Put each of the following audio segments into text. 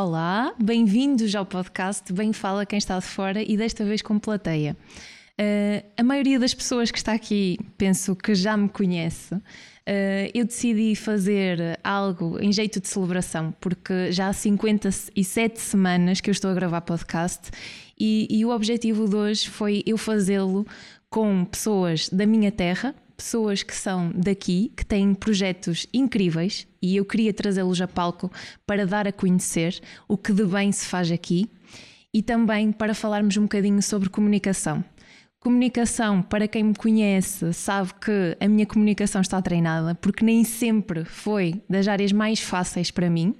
Olá, bem-vindos ao podcast Bem Fala Quem Está de Fora e desta vez com plateia. Uh, a maioria das pessoas que está aqui penso que já me conhece. Uh, eu decidi fazer algo em jeito de celebração, porque já há 57 semanas que eu estou a gravar podcast e, e o objetivo de hoje foi eu fazê-lo com pessoas da minha terra, pessoas que são daqui, que têm projetos incríveis e eu queria trazê-los a palco para dar a conhecer o que de bem se faz aqui e também para falarmos um bocadinho sobre comunicação. Comunicação, para quem me conhece, sabe que a minha comunicação está treinada, porque nem sempre foi das áreas mais fáceis para mim.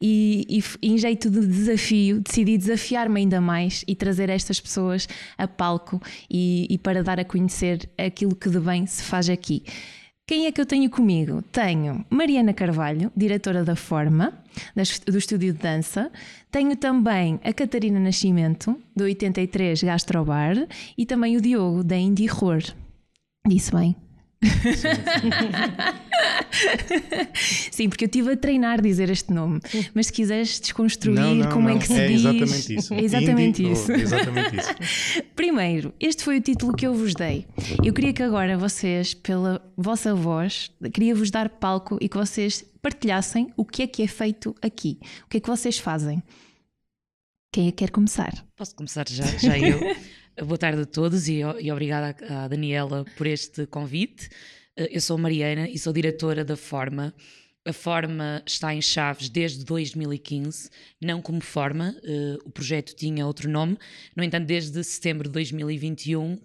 E, e, em jeito de desafio, decidi desafiar-me ainda mais e trazer estas pessoas a palco e, e para dar a conhecer aquilo que de bem se faz aqui. Quem é que eu tenho comigo? Tenho Mariana Carvalho, diretora da Forma, do Estúdio de Dança. Tenho também a Catarina Nascimento, do 83 Gastrobar. E também o Diogo, da Indie Horror. Disse bem? Sim, porque eu estive a treinar dizer este nome, mas se quiseres desconstruir não, não, como é não. é que se é diz. Exatamente isso. É exatamente Indie, isso. Oh, exatamente isso. Primeiro, este foi o título que eu vos dei. Eu queria que agora vocês, pela vossa voz, queria vos dar palco e que vocês partilhassem o que é que é feito aqui. O que é que vocês fazem? Quem é que quer começar? Posso começar já, já eu. Boa tarde a todos e, e obrigada à Daniela por este convite. Eh, eu sou Mariana e sou diretora da Forma. A Forma está em Chaves desde 2015, não como Forma, uh, o projeto tinha outro nome. No entanto, desde setembro de 2021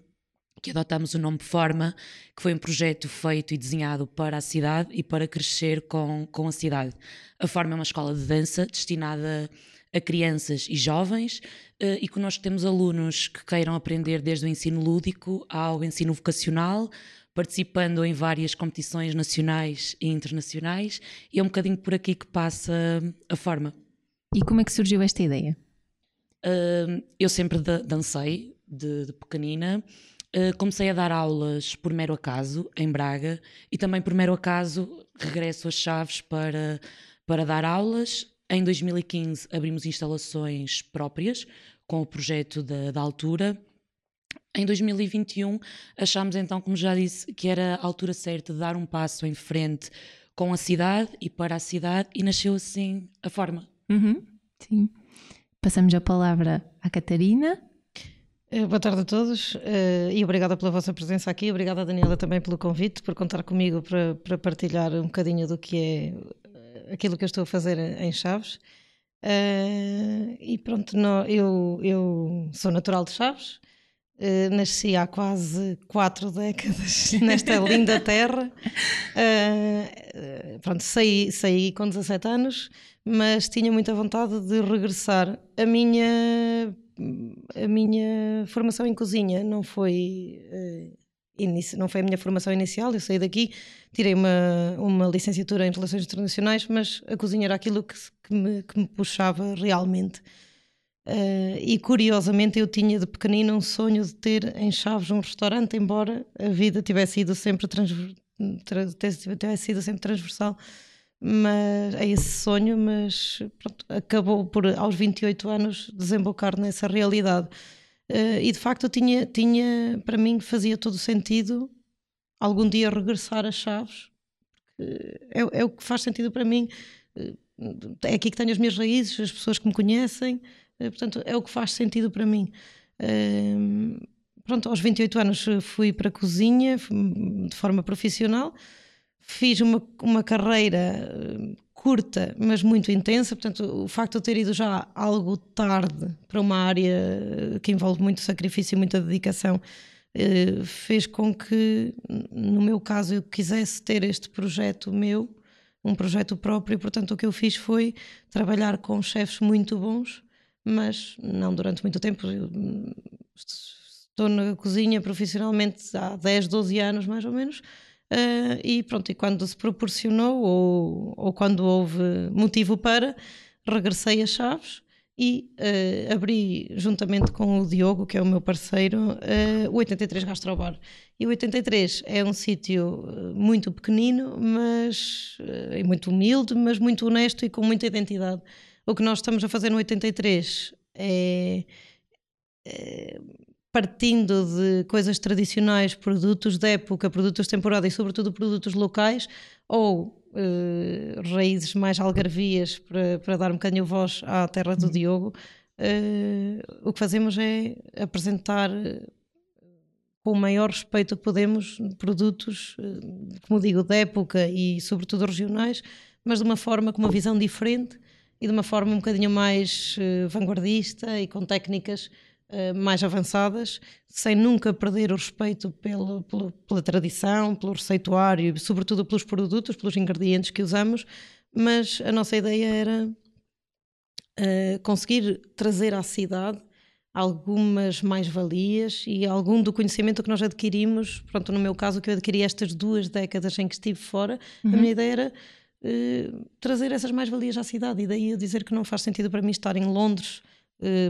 que adotamos o nome Forma, que foi um projeto feito e desenhado para a cidade e para crescer com, com a cidade. A Forma é uma escola de dança destinada a crianças e jovens uh, e connosco temos alunos que queiram aprender desde o ensino lúdico ao ensino vocacional, participando em várias competições nacionais e internacionais, e é um bocadinho por aqui que passa a forma. E como é que surgiu esta ideia? Eu sempre dancei de, de pequenina. Uh, comecei a dar aulas por mero acaso em Braga e também por mero acaso regresso às Chaves para, para dar aulas. Em 2015 abrimos instalações próprias com o projeto da, da altura. Em 2021 achámos então, como já disse, que era a altura certa de dar um passo em frente com a cidade e para a cidade e nasceu assim a forma. Uhum, sim. Passamos a palavra à Catarina. Uh, boa tarde a todos uh, e obrigada pela vossa presença aqui. Obrigada, Daniela, também pelo convite, por contar comigo para, para partilhar um bocadinho do que é aquilo que eu estou a fazer em Chaves. Uh, e pronto, eu, eu sou natural de Chaves, uh, nasci há quase quatro décadas nesta linda terra. Uh, pronto, saí, saí com 17 anos, mas tinha muita vontade de regressar. A minha, a minha formação em cozinha não foi não foi a minha formação inicial, eu saí daqui, tirei uma, uma licenciatura em Relações Internacionais, mas a cozinha era aquilo que, que, me, que me puxava realmente. Uh, e curiosamente eu tinha de pequenino um sonho de ter em Chaves um restaurante, embora a vida tivesse sido sempre, transver, tivesse sido sempre transversal mas, a esse sonho, mas pronto, acabou por aos 28 anos desembocar nessa realidade. Uh, e de facto tinha, tinha, para mim fazia todo sentido algum dia regressar a Chaves, é, é, o que faz sentido para mim. Eh, é aqui que tenho as minhas raízes, as pessoas que me conhecem, uh, portanto, é o que faz sentido para mim. Uh, pronto, aos 28 anos fui para a cozinha de forma profissional, fiz uma, uma carreira curta, mas muito intensa. Portanto, o facto de eu ter ido já algo tarde para uma área que envolve muito sacrifício e muita dedicação eh, fez com que, no meu caso, eu quisesse ter este projeto meu, um projeto próprio. Portanto, o que eu fiz foi trabalhar com chefes muito bons, mas não durante muito tempo. Eu estou na cozinha profissionalmente há 10, 12 anos, mais ou menos. Uh, e pronto, e quando se proporcionou ou, ou quando houve motivo para, regressei a Chaves e uh, abri juntamente com o Diogo, que é o meu parceiro, uh, o 83 Gastrobar. E o 83 é um sítio muito pequenino, mas uh, muito humilde, mas muito honesto e com muita identidade. O que nós estamos a fazer no 83 é, é partindo de coisas tradicionais, produtos de época, produtos temporada e, sobretudo, produtos locais, ou uh, raízes mais algarvias para, para dar um bocadinho voz à terra do uhum. Diogo, uh, o que fazemos é apresentar eh, com o maior respeito que podemos produtos, como digo, de época e, sobretudo, regionais, mas de uma forma com uma visão diferente e de uma forma um bocadinho mais vanguardista e com técnicas uh, mais avançadas, sem nunca perder o respeito pelo, pelo, pela tradição, pelo receituário e, sobretudo, pelos produtos, pelos ingredientes que usamos. Mas a nossa ideia era uh, conseguir trazer à cidade algumas mais-valias e algum do conhecimento que nós adquirimos. Pronto, no meu caso, que eu adquiri estas duas décadas em que estive fora, uhum. a minha ideia era uh, trazer essas mais-valias à cidade. E daí eu dizer que não faz sentido para mim estar em Londres,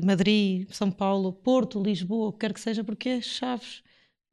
Madrid, São Paulo, Porto, Lisboa, o que quer que seja, porque é Chaves.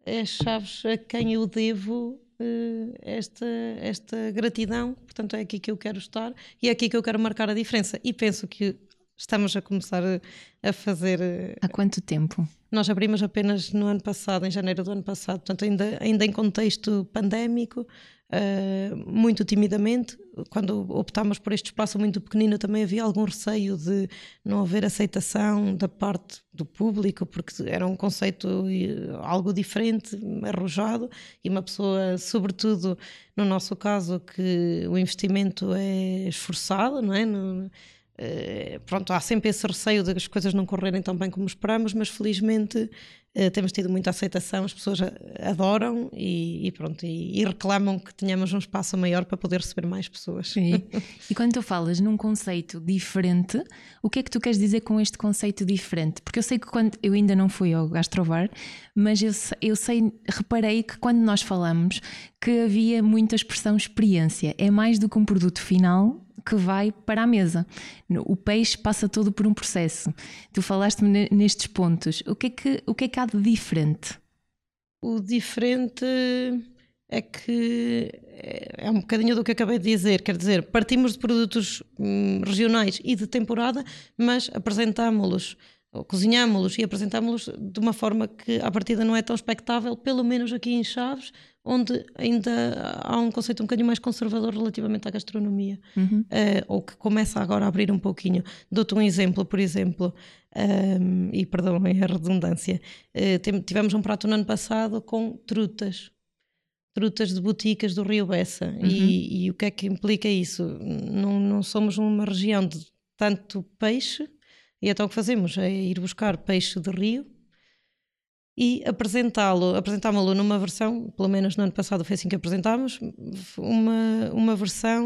É Chaves a quem eu devo uh, esta, esta gratidão. Portanto, é aqui que eu quero estar e é aqui que eu quero marcar a diferença. E penso que estamos a começar a, a fazer. Há quanto tempo? Nós abrimos apenas no ano passado, em janeiro do ano passado, portanto, ainda, ainda em contexto pandémico, Uh, muito timidamente. Quando optámos por este espaço muito pequenino, também havia algum receio de não haver aceitação da parte do público, porque era um conceito algo diferente, arrojado, e uma pessoa, sobretudo no nosso caso, que o investimento é esforçado, não é? No, Uh, pronto, há sempre esse receio de as coisas não correrem tão bem como esperamos, mas felizmente uh, temos tido muita aceitação, as pessoas adoram e, e pronto, e, e, reclamam que tenhamos um espaço maior para poder receber mais pessoas. Sim. e quando tu falas num conceito diferente, o que é que tu queres dizer com este conceito diferente? Porque eu sei que quando eu ainda não fui ao Gastrovar, mas eu, eu sei, reparei que quando nós falamos que havia muita expressão experiência, é mais do que um produto final que vai para a mesa. O peixe passa todo por um processo. Tu falaste-me nestes pontos. O que, é que, o que é que há de diferente? O diferente é que é um bocadinho do que acabei de dizer, quer dizer, partimos de produtos hum, regionais e de temporada, mas apresentámos-los cozinhámos-los e apresentámos-los de uma forma que à partida não é tão expectável, pelo menos aqui em Chaves, onde ainda há um conceito um bocadinho mais conservador relativamente à gastronomia, uhum. uh, ou que começa agora a abrir um pouquinho. Dou-te um exemplo, por exemplo, um, ehm, e perdão a redundância, uh, tivemos um prato no ano passado com trutas, trutas de boticas do Rio Bessa, uhum. e, e, o que é que implica isso? Não, não somos uma região de tanto peixe, e então o que fazemos é ir buscar peixe de rio e apresentá-lo, apresentámo-lo numa versão, pelo menos no ano passado foi assim que apresentámos, uma, uma versão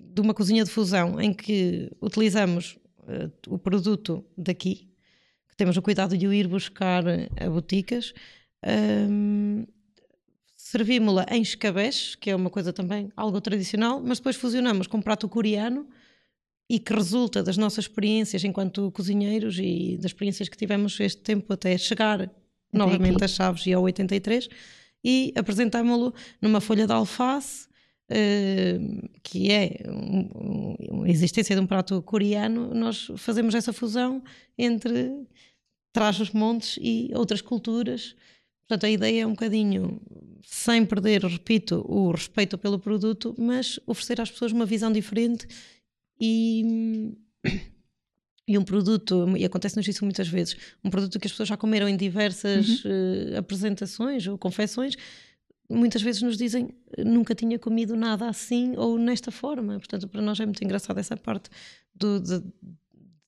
de uma cozinha de fusão em que utilizamos uh, o produto daqui, que temos o cuidado de o ir buscar a boticas, um, servimos-la em escabeche, que é uma coisa também algo tradicional, mas depois fusionamos com um prato coreano e que resulta das nossas experiências enquanto cozinheiros e das experiências que tivemos este tempo até chegar novamente às Chaves e ao 83 e apresentámo-lo numa folha de alface uh, que é um, um, a existência de um prato coreano. Nós fazemos essa fusão entre Trás-os-Montes e outras culturas. Portanto a ideia é um bocadinho sem perder, repito, o respeito pelo produto mas oferecer às pessoas uma visão diferente e, e um produto, e acontece-nos isso muitas vezes, um produto que as pessoas já comeram em diversas uhum. uh, apresentações ou confecções, muitas vezes nos dizem nunca tinha comido nada assim ou nesta forma. Portanto, para nós é muito engraçado essa parte do, de,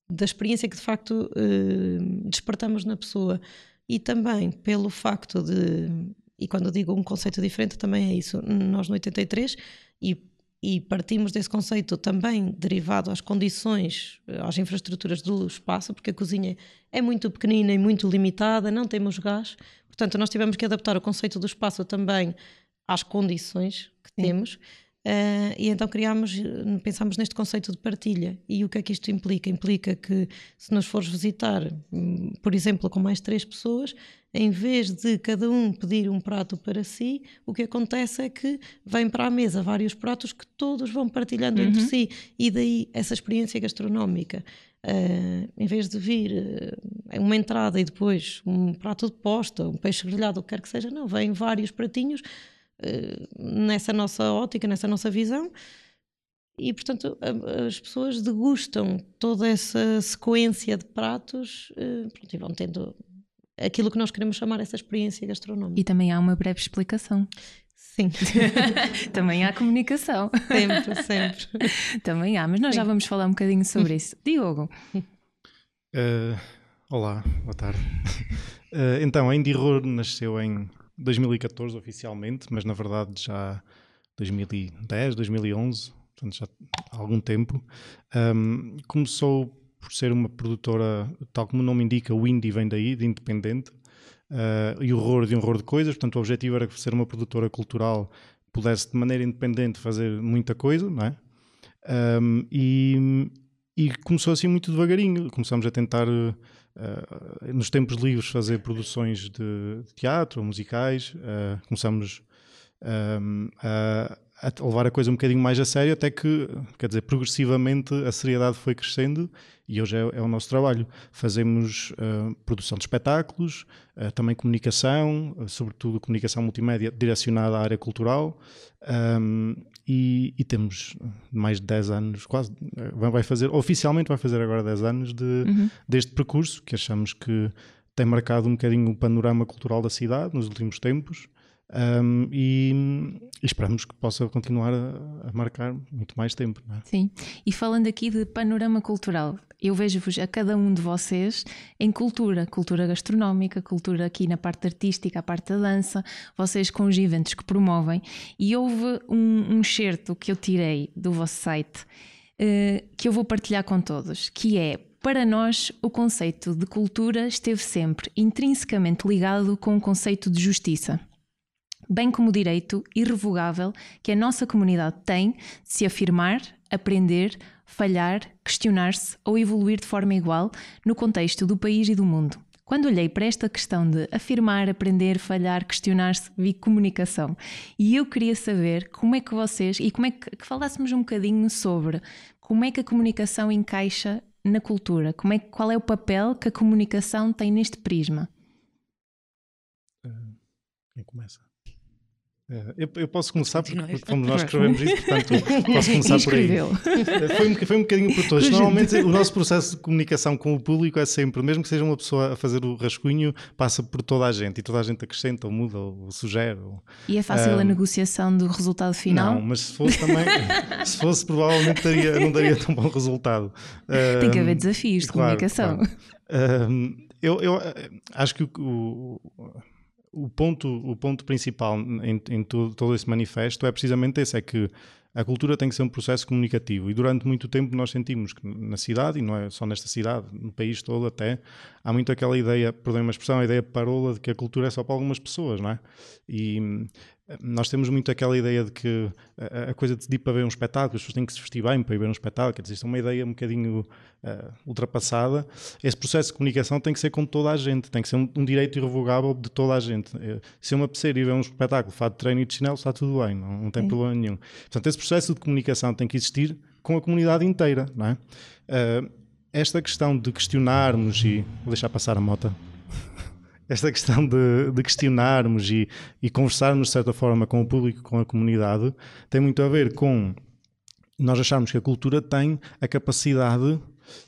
da experiência que de facto uh, despertamos na pessoa e também pelo facto de, e quando digo um conceito diferente, também é isso. Nós no 83 e e partimos desse conceito também derivado às condições, eh, às infraestruturas do espaço, porque a cozinha é muito pequenina e muito limitada, não temos gás, portanto nós tivemos que adaptar o conceito do espaço também às condições que temos. Uh, e então criámos, pensámos neste conceito de partilha. E o que é que isto implica? Implica que se nos fores visitar, hum, por exemplo, com mais três pessoas, em vez de cada um pedir um prato para si, o que acontece é que vêm para a mesa vários pratos que todos vão partilhando uhum. entre si. E daí essa experiência gastronómica. Uh, em vez de vir uh, uma entrada e depois um prato de posta, um peixe grelhado, o que quer que seja, não, vêm vários pratinhos nessa nossa ótica, nessa nossa visão. E, portanto, as pessoas degustam toda essa sequência de pratos pronto, e vão tendo aquilo que nós queremos chamar essa experiência gastronómica. E também há uma breve explicação. Sim. Também há comunicação. Sempre, sempre. Também há, mas nós Sim. já vamos falar um bocadinho sobre isso. Diogo. Uh, olá, boa tarde. Uh, então, a Indie Horror nasceu em 2014 oficialmente, mas na verdade já 2010, 2011, portanto já há algum tempo. Um, começou por ser uma produtora, tal como o nome indica, o indie vem daí, de independente uh, e horror de um horror de coisas. Portanto, o objetivo era ser uma produtora cultural pudesse, de maneira independente, fazer muita coisa, não é? Um, e, e, começou assim muito devagarinho. Começamos a tentar, uh, nos tempos livres, fazer produções de, teatro, musicais. Uh, começamos um, a, a levar a coisa um bocadinho mais a sério, até que, quer dizer, progressivamente a seriedade foi crescendo e hoje é, é o nosso trabalho. Fazemos uh, produção de espetáculos, uh, também comunicação, uh, sobretudo comunicação multimédia direcionada à área cultural, um, e, e, temos mais de 10 anos, quase, vai fazer, oficialmente vai fazer agora 10 anos de, uhum. deste percurso, que achamos que tem marcado um bocadinho o panorama cultural da cidade nos últimos tempos. Um, e, e, esperamos que possa continuar a, a marcar muito mais tempo. É? Sim, e falando aqui de panorama cultural, eu vejo-vos a cada um de vocês em cultura, cultura gastronómica, cultura aqui na parte artística, a parte da dança, vocês com os eventos que promovem, e houve um, um certo que eu tirei do vosso site uh, que eu vou partilhar com todos, que é para nós, o conceito de cultura esteve sempre intrinsecamente ligado com o conceito de justiça bem como o direito irrevogável que a nossa comunidade tem de se afirmar, aprender, falhar, questionar-se ou evoluir de forma igual no contexto do país e do mundo. Quando olhei para esta questão de afirmar, aprender, falhar, questionar-se, vi comunicação. E eu queria saber como é que vocês, e como é que, que falássemos um bocadinho sobre como é que a comunicação encaixa na cultura, como é, qual é o papel que a comunicação tem neste prisma. Quem começa? É, eu, eu, posso começar porque, porque fomos nós que escrevemos isso, portanto posso começar por aí. É, foi um, foi um bocadinho por todos. Normalmente o nosso processo de comunicação com o público é sempre, mesmo que seja uma pessoa a fazer o rascunho, passa por toda a gente e toda a gente acrescenta ou muda ou sugere. Ou, e é fácil um, a negociação do resultado final? Não, mas se fosse também, se fosse provavelmente daria, não daria tão bom resultado. Um, Tem que haver desafios de claro, comunicação. Claro. eu, eu acho que o, o o ponto, o ponto principal em, em todo, todo esse manifesto é precisamente esse: é que a cultura tem que ser um processo comunicativo e durante muito tempo nós sentimos que na cidade, e não é só nesta cidade, no país todo até, há muito aquela ideia, perdão uma expressão, a ideia parola de que a cultura é só para algumas pessoas, não é? E nós temos muito aquela ideia de que a, coisa de ir para ver um espetáculo, as pessoas têm que se vestir bem para ir ver um espetáculo, quer dizer, isto é uma ideia um bocadinho uh, ultrapassada. Esse processo de comunicação tem que ser com toda a gente, tem que ser um, um direito irrevogável de toda a gente. Uh, se me apetecer ir ver um espetáculo, fato de treino e de chinelo, está tudo bem, não, não tem Sim. problema nenhum. Portanto, esse processo de comunicação tem que existir com a comunidade inteira, não é? Uh, esta questão de questionarmos e... Vou deixar passar a moto esta questão de, de questionarmos e, e, conversarmos de certa forma com o público, com a comunidade, tem muito a ver com nós acharmos que a cultura tem a capacidade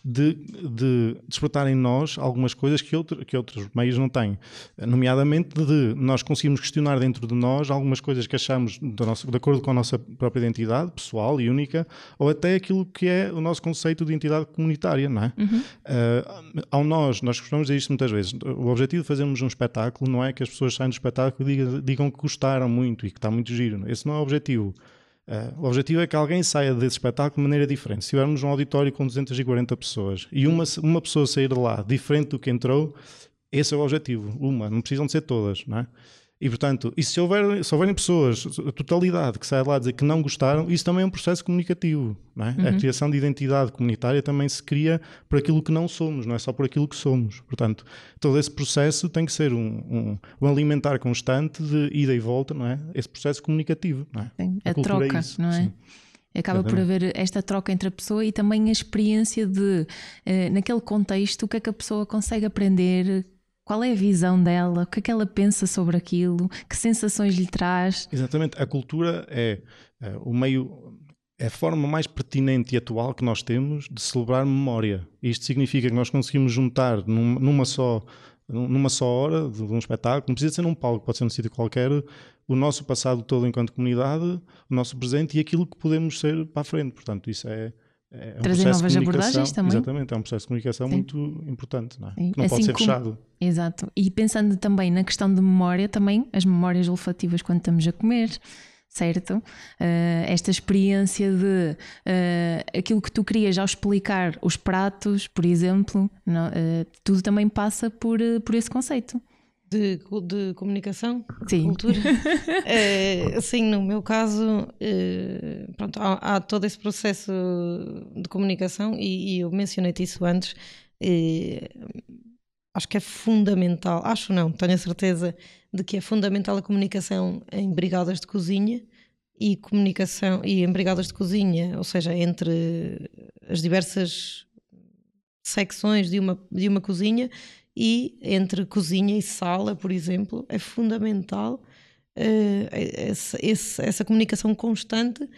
de, de despertar em nós algumas coisas que, outro, que outros meios não têm. Nomeadamente de nós conseguirmos questionar dentro de nós algumas coisas que achamos de, nosso, de acordo com a nossa própria identidade pessoal e única, ou até aquilo que é o nosso conceito de identidade comunitária, não é? Uhum. Uh, ao nós, nós costumamos dizer isto muitas vezes, o objetivo de fazermos um espetáculo não é que as pessoas saiam do espetáculo e digam, digam que gostaram muito e que está muito giro. Esse não é o objetivo. Uh, o objetivo é que alguém saia desse espetáculo de maneira diferente. Se tivermos um auditório com 240 pessoas e uma, uma pessoa sair de lá diferente do que entrou, esse é o objetivo. Uma, não precisam de ser todas, não é? E portanto, e se, houver, se houverem pessoas, a totalidade que sai lá dizer que não gostaram, isso também é um processo comunicativo. É? Uhum. A criação de identidade comunitária também se cria por aquilo que não somos, não é só por aquilo que somos. Portanto, todo esse processo tem que ser um, um, um alimentar constante de ida e volta, não é? Esse processo comunicativo. Não é? Sim, a, a é troca, é isso, não é? Sim. Acaba por haver esta troca entre a pessoa e também a experiência de, eh, naquele contexto, o que é que a pessoa consegue aprender, qual é a visão dela, o que é que ela pensa sobre aquilo, que sensações lhe traz. Exatamente, a cultura é, é o meio, é a forma mais pertinente e atual que nós temos de celebrar memória. Isto significa que nós conseguimos juntar numa só numa só hora de um espetáculo, não precisa ser num palco, pode ser num sítio qualquer, o nosso passado todo enquanto comunidade, o nosso presente e aquilo que podemos ser para a frente. Portanto, isso é, é um Trazer novas abordagens também. Exatamente, é um processo de comunicação Sim. muito importante, não é? Que não assim pode ser como... fechado. Exato. E pensando também na questão de memória, também as memórias olfativas quando estamos a comer certo? Uh, esta experiência de uh, aquilo que tu querias ao explicar os pratos, por exemplo, não, uh, tudo também passa por, por esse conceito. De, de comunicação, Sim. cultura. é, sim, no meu caso, pronto, há, há, todo esse processo de comunicação e, e eu mencionei-te isso antes. acho que é fundamental, acho não, tenho a certeza de que é fundamental a comunicação em brigadas de cozinha e comunicação e em brigadas de cozinha, ou seja, entre as diversas secções de uma, de uma cozinha e entre cozinha e sala, por exemplo, é fundamental uh, essa, essa comunicação constante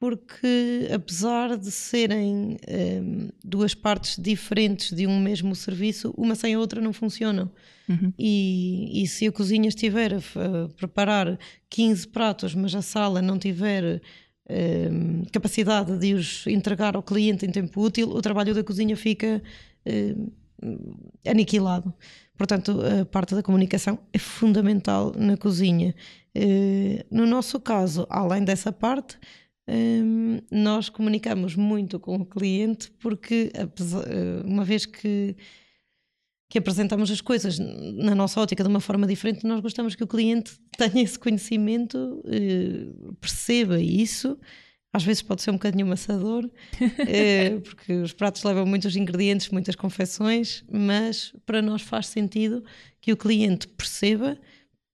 porque apesar de serem um, ehm, duas partes diferentes de um mesmo serviço, uma sem a outra não funcionam. Uhum. E, e, se a cozinha estiver a, a, preparar 15 pratos, mas a sala não tiver um, ehm, capacidade de os entregar ao cliente em tempo útil, o trabalho da cozinha fica um, aniquilado. Portanto, a parte da comunicação é fundamental na cozinha. Uh, no nosso caso, além dessa parte, um, nós comunicamos muito com o cliente porque, eh, uma vez que, que apresentamos as coisas na nossa ótica de uma forma diferente, nós gostamos que o cliente tenha esse conhecimento, uh, perceba isso. Às vezes pode ser um bocadinho amassador, uh, porque os pratos levam muitos ingredientes, muitas confecções, mas para nós faz sentido que o cliente perceba,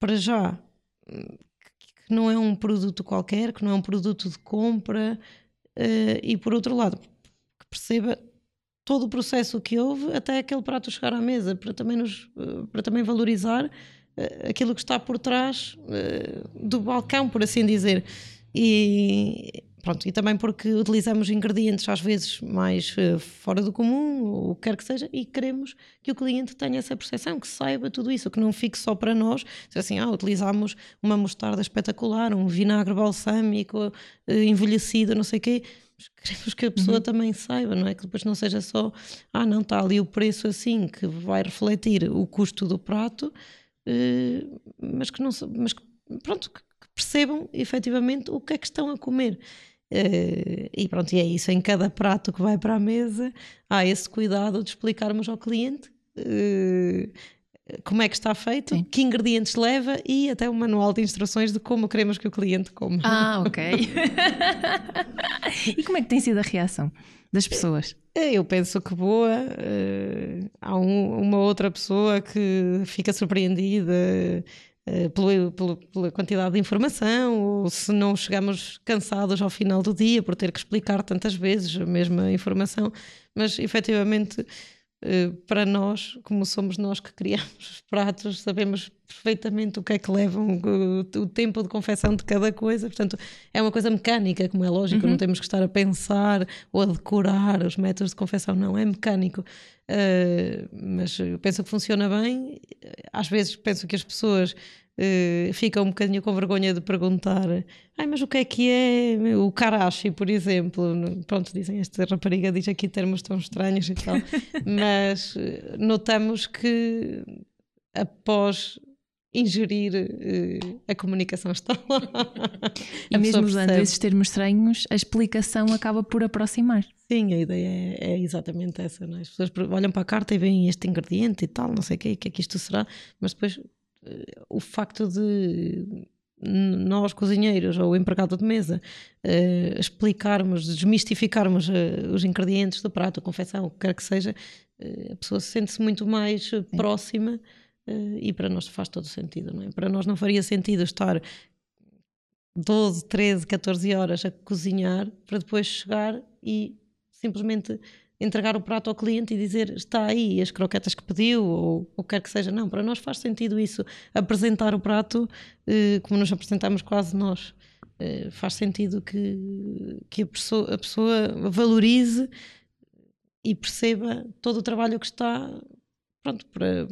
para já, que não é um produto qualquer, que não é um produto de compra, uh, e por outro lado, que perceba todo o processo que houve até aquele prato chegar à mesa, para também, nos, uh, para também valorizar aquilo que está por trás do balcão, por assim dizer. E, Pronto, e também porque utilizamos ingredientes às vezes mais uh, fora do comum, ou o que quer que seja, e queremos que o cliente tenha essa percepção, que saiba tudo isso, que não fique só para nós, se assim, ah, utilizamos uma mostarda espetacular, um vinagre balsâmico, uh, envelhecido, não sei o quê, mas queremos que a pessoa uhum. também saiba, não é? Que depois não seja só, ah, não, está ali o preço assim, que vai refletir o custo do prato, uh, mas que não, mas que, pronto, que percebam efetivamente o que é que estão a comer. Uh, e pronto, e é isso. Em cada prato que vai para a mesa, há esse cuidado de explicarmos ao cliente uh, como é que está feito, Sim. que ingredientes leva e até um manual de instruções de como queremos que o cliente coma. Ah, ok. e como é que tem sido a reação das pessoas? Eh, eu penso que boa. Uh, há um, uma outra pessoa que fica surpreendida pela, pela, pela, quantidade de informação, ou se não chegamos cansados ao final do dia por ter que explicar tantas vezes a mesma informação, mas efetivamente eh, para nós, como somos nós que criamos os pratos, sabemos perfeitamente o que é que levam o, o tempo de confecção de cada coisa. Portanto, é uma coisa mecânica, como é lógico, uhum. não temos que estar a pensar ou a decorar os métodos de confecção, não, é mecânico. Uh, mas eu penso que funciona bem. Às vezes penso que as pessoas Uh, ficam um bocadinho com vergonha de perguntar Ai, mas o que é que é o karashi, por exemplo pronto, dizem, esta rapariga diz aqui termos tão estranhos e tal mas eh, notamos que após ingerir uh, a comunicação está lá e mesmo usando esses termos estranhos a explicação acaba por aproximar Sim, a ideia é, é exatamente essa. É? As pessoas olham para a carta e veem este ingrediente e tal, não sei o que, o que é que isto será, mas depois o facto de nós cozinheiros ou o empregado de mesa uh, explicarmos, desmistificarmos uh, os ingredientes do prato, a confecção, o que quer que seja, uh, a pessoa sente-se muito mais próxima e para nós faz todo sentido, não é? Para nós não faria sentido estar 12, 13, 14 horas a cozinhar para depois chegar e simplesmente entregar o prato ao cliente e dizer está aí as croquetas que pediu ou o que quer que seja. Não, para nós faz sentido isso. Apresentar o prato eh, como nos apresentamos quase nós. Eh, faz sentido que, que a, pessoa, a pessoa valorize e perceba todo o trabalho que está pronto para,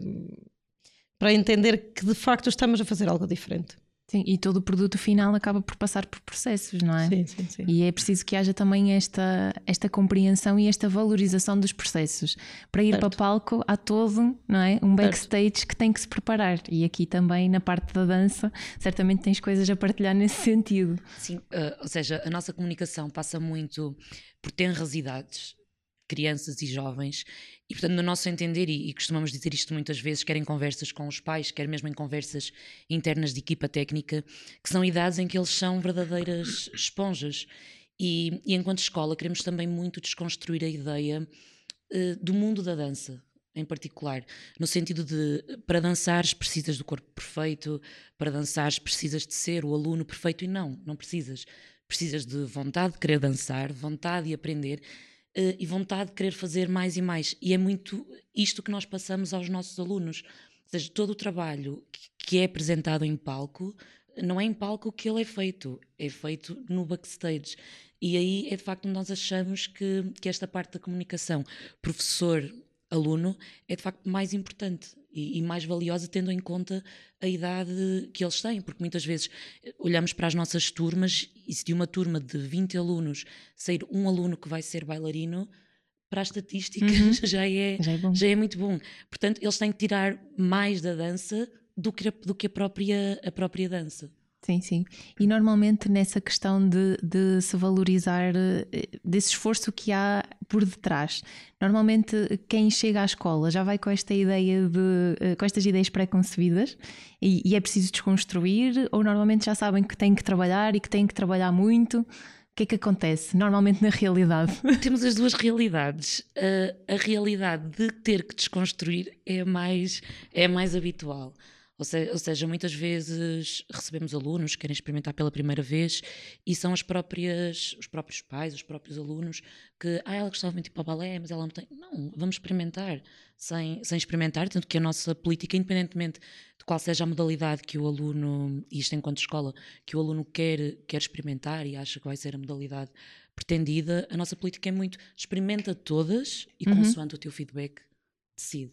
para entender que de facto estamos a fazer algo diferente. Sim, e todo o produto final acaba por passar por processos, não é? Sim, sim, sim. E é preciso que haja também esta, esta compreensão e esta valorização dos processos. Para ir certo. para palco, há todo não é? um backstage certo. que tem que se preparar. E aqui também, na parte da dança, certamente tens coisas a partilhar nesse sentido. Sim, uh, ou seja, a nossa comunicação passa muito por tenras idades crianças e jovens. E, portanto, no nosso entender, e, e, costumamos dizer isto muitas vezes, quer em conversas com os pais, quer mesmo em conversas internas de equipa técnica, que são idades em que eles são verdadeiras esponjas. E, e enquanto escola, queremos também muito desconstruir a ideia uh, do mundo da dança, em particular, no sentido de para dançares precisas do corpo perfeito, para dançares precisas de ser o aluno perfeito, e não, não precisas. Precisas de vontade de querer dançar, vontade de aprender uh, e vontade de querer fazer mais e mais. E é muito isto que nós passamos aos nossos alunos. Ou seja, todo o trabalho que, é apresentado em palco, não é em palco que ele é feito, é feito no backstage. E aí é de facto nós achamos que, que esta parte da comunicação professor-aluno é de facto mais importante e, e, mais valiosa tendo em conta a idade que eles têm, porque muitas vezes eh, olhamos para as nossas turmas e se de uma turma de 20 alunos sair um aluno que vai ser bailarino, para a estatística uhum. já, é, já, é já é muito bom. Portanto, eles têm que tirar mais da dança do que a, do que a, própria, a própria dança. Sim, sim. E normalmente nessa questão de, de, se valorizar eh, desse esforço que há por detrás, normalmente quem chega à escola já vai com esta ideia de eh, com estas ideias pré-concebidas e, e, é preciso desconstruir, ou normalmente já sabem que têm que trabalhar e que têm que trabalhar muito. O que é que acontece normalmente na realidade? Temos as duas realidades. a realidade de ter que desconstruir é mais, é mais habitual. Ou, se, ou, seja, muitas vezes recebemos alunos que querem experimentar pela primeira vez e são as próprias, os próprios pais, os próprios alunos que, ah, ela gostava muito de ir para o balé, mas ela não tem. Não, vamos experimentar sem, sem experimentar, tanto que a nossa política, independentemente de qual seja a modalidade que o aluno, e isto enquanto escola, que o aluno quer, quer experimentar e acha que vai ser a modalidade pretendida, a nossa política é muito experimenta todas e uhum. consoante o teu feedback decide.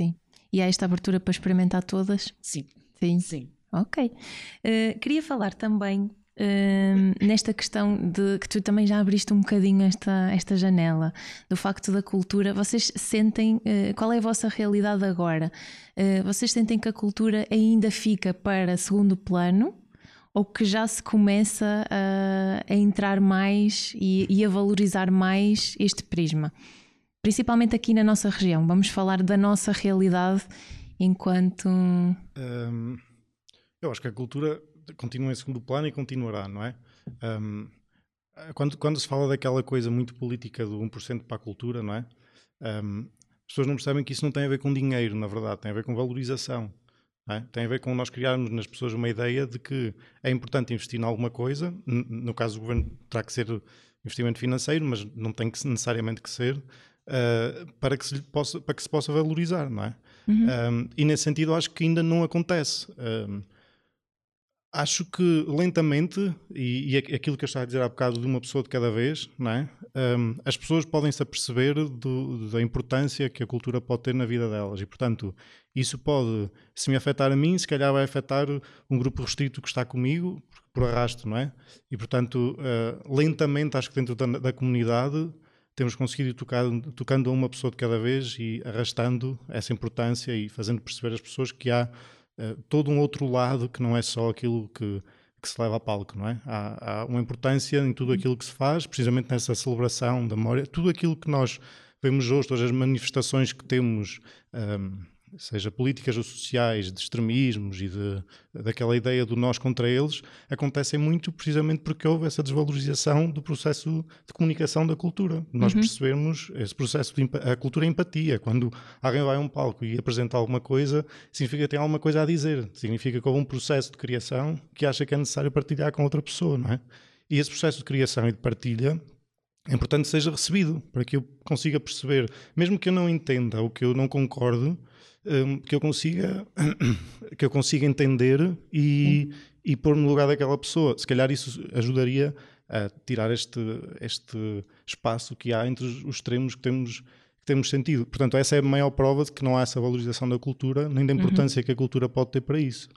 Sim. E há esta abertura para experimentar todas? Sim. Sim. Sim. Ok. Uh, queria falar também uh, nesta questão de que tu também já abriste um bocadinho esta, esta janela do facto da cultura. Vocês sentem uh, qual é a vossa realidade agora? vocês sentem que a cultura ainda fica para segundo plano? Ou que já se começa a, a entrar mais e, e a valorizar mais este prisma? Principalmente aqui na nossa região. Vamos falar da nossa realidade enquanto. Um, eu acho que a cultura continua em segundo plano e continuará, não é? Um, quando, quando se fala daquela coisa muito política do 1% para a cultura, não é? Um, as pessoas não percebem que isso não tem a ver com dinheiro, na verdade, tem a ver com valorização. É? Tem a ver com nós criarmos nas pessoas uma ideia de que é importante investir em alguma coisa, no caso do governo terá que ser investimento financeiro, mas não tem que necessariamente que ser, uh, para, que se possa, para que se possa valorizar, não é? Uhum. Um, e nesse sentido acho que ainda não acontece. Um, acho que lentamente, e, e, aquilo que eu estava a dizer há bocado de uma pessoa de cada vez, não é? Um, as pessoas podem se aperceber do, da importância que a cultura pode ter na vida delas e, portanto, isso pode, se me afetar a mim, se calhar vai afetar um grupo restrito que está comigo, por arrasto, não é? E, portanto, uh, lentamente, acho que dentro da, da comunidade temos conseguido ir tocando, tocando a uma pessoa de cada vez e arrastando essa importância e fazendo perceber às pessoas que há uh, todo um outro lado que não é só aquilo que, que se leva a palco, não é? Há, há, uma importância em tudo aquilo que se faz, precisamente nessa celebração da memória, tudo aquilo que nós vemos hoje, todas as manifestações que temos um, seja políticas ou sociais, de extremismos e de, daquela ideia do nós contra eles, acontecem muito precisamente porque houve essa desvalorização do processo de comunicação da cultura. Nós uhum. percebemos esse processo de a cultura é empatia. Quando alguém vai a um palco e apresenta alguma coisa, significa que tem alguma coisa a dizer. Significa que houve um processo de criação que acha que é necessário partilhar com outra pessoa, não é? E esse processo de criação e de partilha é importante que seja recebido para que eu consiga perceber, mesmo que eu não entenda ou que eu não concorde, um, que eu consiga que eu consiga entender e, e pôr no lugar daquela pessoa. Se calhar isso ajudaria a tirar este, este espaço que há entre os extremos que temos, que temos sentido. Portanto, essa é a maior prova de que não há essa valorização da cultura, nem da importância uhum. que a cultura pode ter para isso.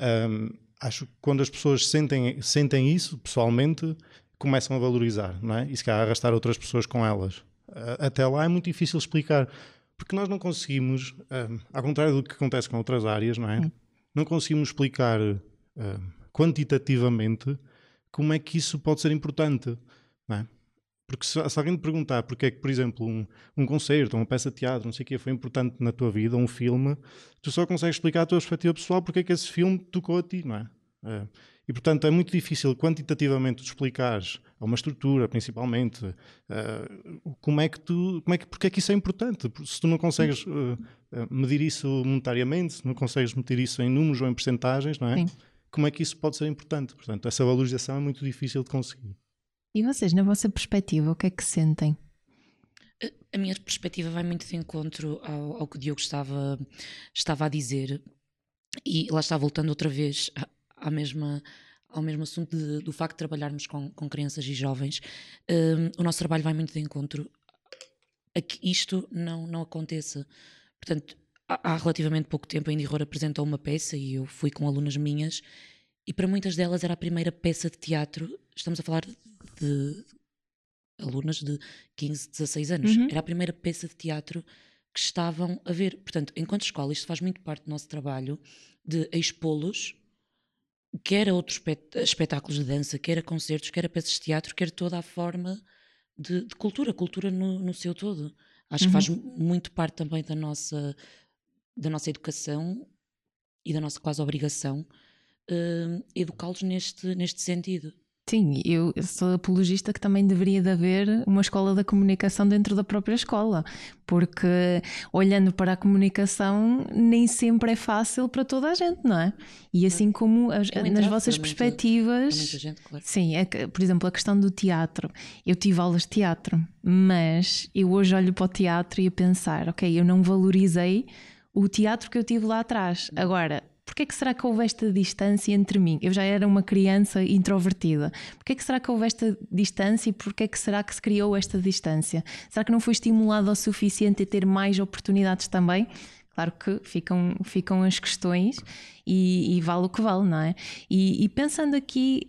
Um, acho que quando as pessoas sentem, sentem isso, pessoalmente, começam a valorizar, não é? E se calhar arrastar outras pessoas com elas. Até lá é muito difícil explicar. Porque nós não conseguimos, um, ao contrário do que acontece com outras áreas, não é? Hum. Não conseguimos explicar um, quantitativamente como é que isso pode ser importante, não é? Porque se, se alguém te perguntar porque é que, por exemplo, um, um concerto, uma peça de teatro, não sei o que, foi importante na tua vida, um filme, tu só consegues explicar a tua perspectiva pessoal porque é que esse filme tocou a ti, não é? é e, portanto, é muito difícil quantitativamente explicares a uma estrutura, principalmente, uh, como é que tu, como é que, porque é que isso é importante? Se tu não consegues uh, medir isso monetariamente, se não consegues medir isso em números ou em percentagens, não é? Sim. Como é que isso pode ser importante? Portanto, essa valorização é muito difícil de conseguir. E vocês, na vossa perspectiva, o que é que sentem? A minha perspectiva vai muito de encontro ao, ao que o Diogo estava, estava a dizer. E lá está voltando outra vez à mesma, ao mesmo assunto de, do facto de trabalharmos com, com crianças e jovens, um, o nosso trabalho vai muito de encontro a que isto não, não aconteça. Portanto, há, há relativamente pouco tempo a Indihor apresentou uma peça e eu fui com alunas minhas e para muitas delas era a primeira peça de teatro, estamos a falar de alunas de 15, 16 anos, uhum. era a primeira peça de teatro que estavam a ver. Portanto, enquanto escola, isto faz muito parte do nosso trabalho de expô-los quer a outros espetáculos de dança, quer a concertos, quer a peças de teatro, quer toda a forma de, de cultura, cultura no, no, seu todo. Acho uhum. que faz muito parte também da nossa, da nossa educação e da nossa quase obrigação uh, educá-los neste, neste sentido. Sim, eu sou apologista que também deveria de haver uma escola da comunicação dentro da própria escola, porque olhando para a comunicação nem sempre é fácil para toda a gente, não é? E assim como as, é nas vossas perspectivas. Muita, gente, claro. Sim, é que, por exemplo, a questão do teatro. Eu tive aulas de teatro, mas eu hoje olho para o teatro e a pensar, ok, eu não valorizei o teatro que eu tive lá atrás. Agora, Porquê é que será que houve esta distância entre mim? Eu já era uma criança introvertida. Porquê é que será que houve esta distância e porquê é que será que se criou esta distância? Será que não foi estimulado o suficiente a ter mais oportunidades também? Claro que ficam, ficam as questões e, e vale o que vale, não é? E, e pensando aqui,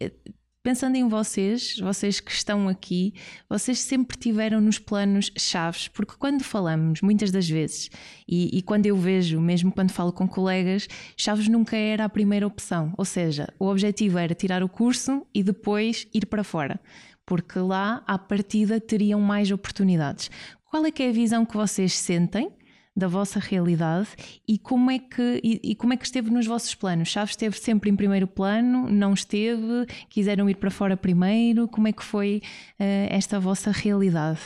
pensando em vocês, vocês que estão aqui, vocês sempre tiveram nos planos chaves, porque quando falamos, muitas das vezes, e, e, quando eu vejo, mesmo quando falo com colegas, chaves nunca era a primeira opção. Ou seja, o objetivo era tirar o curso e depois ir para fora, porque lá, à partida, teriam mais oportunidades. Qual é que é a visão que vocês sentem da vossa realidade e como é que e, e, como é que esteve nos vossos planos? Chaves esteve sempre em primeiro plano? Não esteve? Quiseram ir para fora primeiro? Como é que foi uh, esta vossa realidade?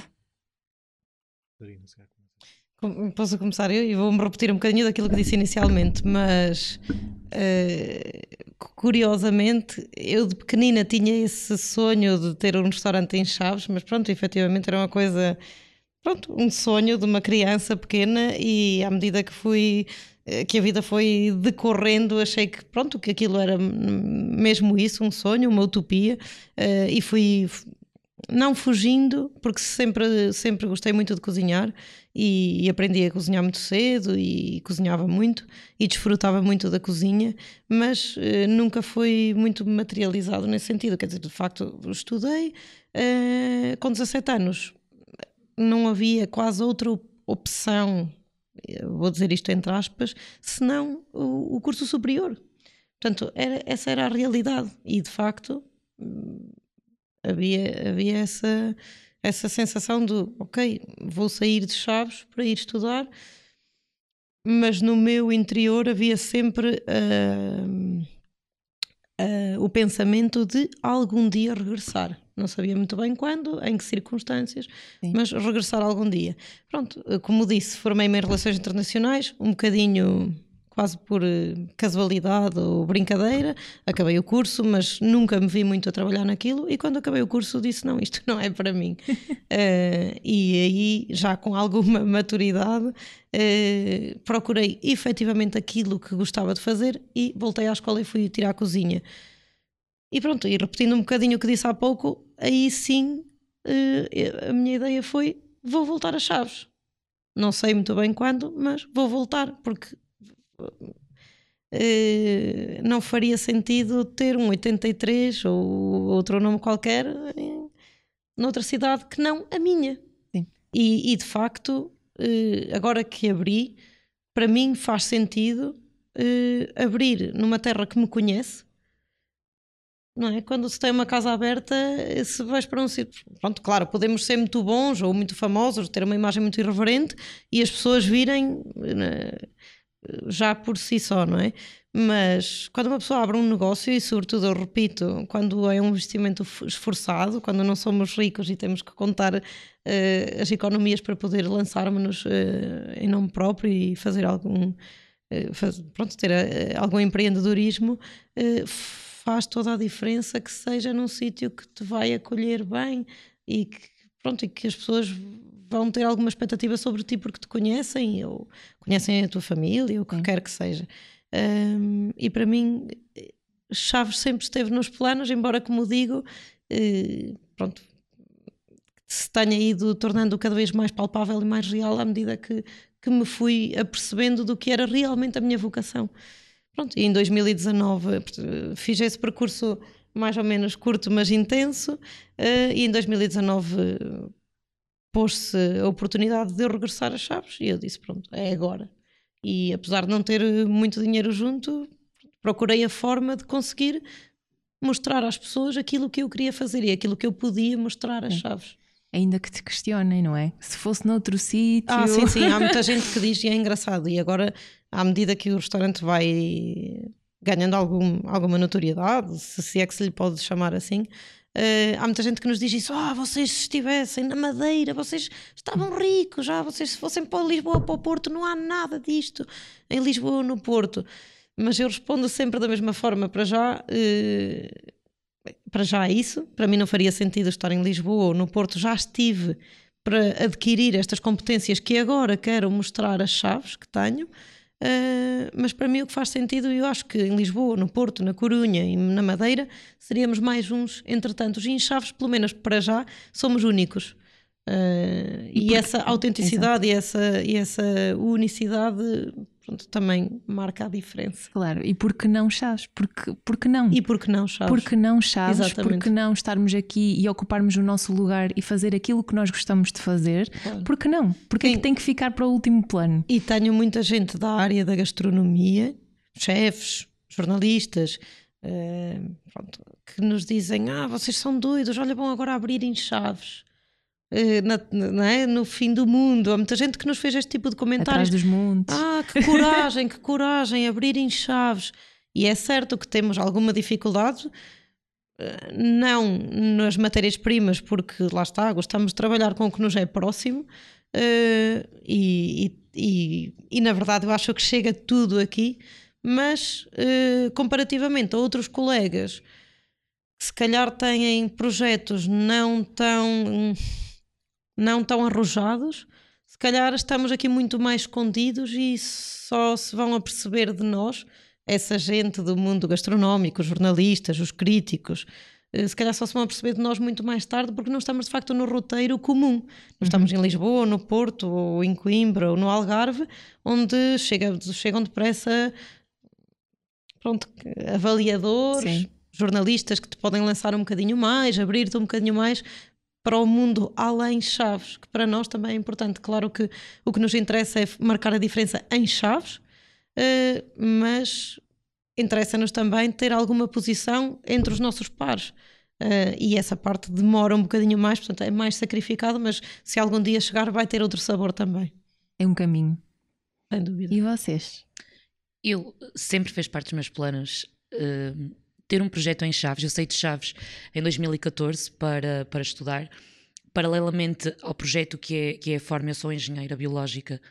Posso começar eu e vou-me repetir um bocadinho daquilo que disse inicialmente, mas uh, curiosamente eu de pequenina tinha esse sonho de ter um restaurante em Chaves, mas pronto, efetivamente era uma coisa pronto, um sonho de uma criança pequena e à medida que fui eh, que a vida foi decorrendo, achei que pronto, que aquilo era mesmo isso, um sonho, uma utopia, uh, e fui não fugindo, porque sempre, sempre gostei muito de cozinhar e, aprendi a cozinhar muito cedo e cozinhava muito e desfrutava muito da cozinha, mas uh, nunca foi muito materializado nesse sentido. Quer dizer, de facto, estudei com 17 anos não havia quase outra opção, vou dizer isto entre aspas, senão o, o curso superior. Portanto, era, essa era a realidade e de facto havia, havia essa, essa sensação de ok, vou sair de Chaves para ir estudar. mas no meu interior havia sempre uh, uh, o pensamento de algum dia regressar. Não sabia muito bem quando, em que circunstâncias, Sim. mas regressar algum dia. Pronto, como disse, formei-me em Relações Internacionais, um bocadinho quase por eh, casualidade ou brincadeira, acabei o curso, mas nunca me vi muito a trabalhar naquilo. E quando acabei o curso, disse: Não, isto não é para mim. uh, e aí, já com alguma maturidade, uh, procurei efetivamente aquilo que gostava de fazer e voltei à escola e fui tirar a cozinha. E pronto, e repetindo um bocadinho o que disse há pouco, aí sim uh, a minha ideia foi: vou voltar às chaves. Não sei muito bem quando, mas vou voltar, porque Uh, não faria sentido ter um 83 ou outro nome qualquer em, noutra cidade que não a minha. E, e, de facto, uh, agora que abri, para mim faz sentido abrir numa terra que me conhece. Não é? Quando se tem uma casa aberta, se vais para um sítio. Pronto, claro, podemos ser muito bons ou muito famosos, ter uma imagem muito irreverente e as pessoas virem já por si só, não é? Mas quando uma pessoa abre um negócio, e sobretudo, eu repito, quando é um investimento esforçado, quando não somos ricos e temos que contar uh, as economias para poder lançarmos uh, em nome próprio e fazer algum. Uh, faz, pronto, ter algum empreendedorismo, faz toda a diferença que seja num sítio que te vai acolher bem e que, pronto, e que as pessoas vão ter alguma expectativa sobre ti porque te conhecem ou conhecem a tua família, ou o que quer que seja. Um, e para mim, Chaves sempre esteve nos planos, embora, como digo, eh, pronto, se tenha ido tornando cada vez mais palpável e mais real à medida que, que me fui apercebendo do que era realmente a minha vocação. Pronto, e em 2019 fiz esse percurso mais ou menos curto, mas intenso, uh, e em 2019 pôs-se a oportunidade de eu regressar às Chaves e eu disse: pronto, é agora. E apesar de não ter muito dinheiro junto, procurei a forma de conseguir mostrar às pessoas aquilo que eu queria fazer e aquilo que eu podia mostrar às Chaves. Ainda que te questionem, não é? Se fosse noutro sítio. Ah, sim, sim. Há muita gente que diz e é engraçado. E agora, à medida que o restaurante vai ganhando algum, alguma notoriedade, se é que se lhe pode chamar assim, Uh, há muita gente que nos diz isso: ah, vocês se estivessem na Madeira, vocês estavam ricos, já, vocês se fossem para Lisboa, para o Porto, não há nada disto em Lisboa ou no Porto. Mas eu respondo sempre da mesma forma: para já, uh, para já é isso. Para mim não faria sentido estar em Lisboa ou no Porto. Já estive para adquirir estas competências que agora quero mostrar as chaves que tenho. Uh, mas para mim o que faz sentido, eu acho que em Lisboa, no Porto, na Corunha e na Madeira, seríamos mais uns entre tantos. E em Chaves, pelo menos para já, somos únicos. Uh, e, e essa autenticidade e essa, e essa unicidade pronto, também marca a diferença. Claro, e por que não Chaves? Porque, porque não? E por que não Chaves? Porque não Chaves? Exatamente. Porque não estarmos aqui e ocuparmos o nosso lugar e fazer aquilo que nós gostamos de fazer? Claro. Porque não? Porque Quem... é que tem que ficar para o último plano? E tenho muita gente da área da gastronomia, chefes, jornalistas, uh, pronto, que nos dizem: Ah, vocês são doidos, olha, vão agora abrir em Chaves. Eh, na, é? no fim do mundo. Há muita gente que nos fez este tipo de comentários. Atrás dos montes. Ah, que coragem, que coragem, abrirem chaves. E é certo que temos alguma dificuldade, eh, não nas matérias-primas, porque lá está, gostamos de trabalhar com o que nos é próximo. Eh, e, e, e, na verdade eu acho que chega tudo aqui, mas comparativamente a outros colegas que se calhar têm projetos não tão não tão arrojados, se calhar estamos aqui muito mais escondidos e só se vão a perceber de nós, essa gente do mundo gastronómico, os jornalistas, os críticos, eh, se calhar só se vão a perceber de nós muito mais tarde porque não estamos de facto no roteiro comum. Não uhum. estamos em Lisboa, no Porto, ou em Coimbra, ou no Algarve, onde chega, chegam depressa pronto, avaliadores, Sim. jornalistas que te podem lançar um bocadinho mais, abrir-te um bocadinho mais para o mundo além chaves, que para nós também é importante. Claro que o que nos interessa é marcar a diferença em chaves, uh, mas interessa-nos também ter alguma posição entre os nossos pares. Uh, e essa parte demora um bocadinho mais, portanto é mais sacrificado, mas se algum dia chegar vai ter outro sabor também. É um caminho. Sem dúvida. E vocês? Eu sempre fez parte dos meus planos uh, ter um projeto em Chaves. Eu saí de Chaves em 2014 para, para estudar. Paralelamente ao projeto que é, que é a Forma, eu sou engenheira biológica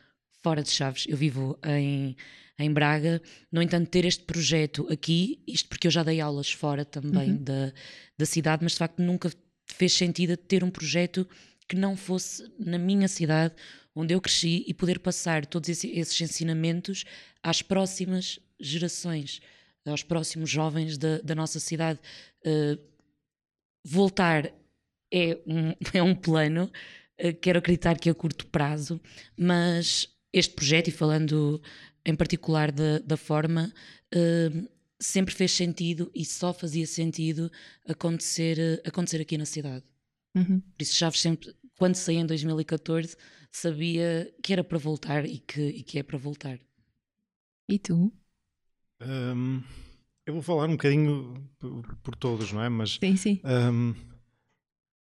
fora de Chaves. Eu vivo em, em Braga. No entanto, ter este projeto aqui, isto porque eu já dei aulas fora também uhum. da, da cidade, mas de facto nunca fez sentido ter um projeto que não fosse na minha cidade, onde eu cresci, e poder passar todos esses ensinamentos às próximas gerações, aos próximos jovens da, da nossa cidade. Uh, voltar é um, é um plano, uh, quero acreditar que é a curto prazo, mas este projeto, e falando em particular da, da forma, uh, sempre fez sentido e só fazia sentido acontecer, acontecer aqui na cidade. Uhum. Por isso, Chaves sempre, quando saí em 2014, sabia que era para voltar e que, e que é para voltar. E tu? Um, eu vou falar um bocadinho por, por, todos, não é? Mas, sim, sim. Um,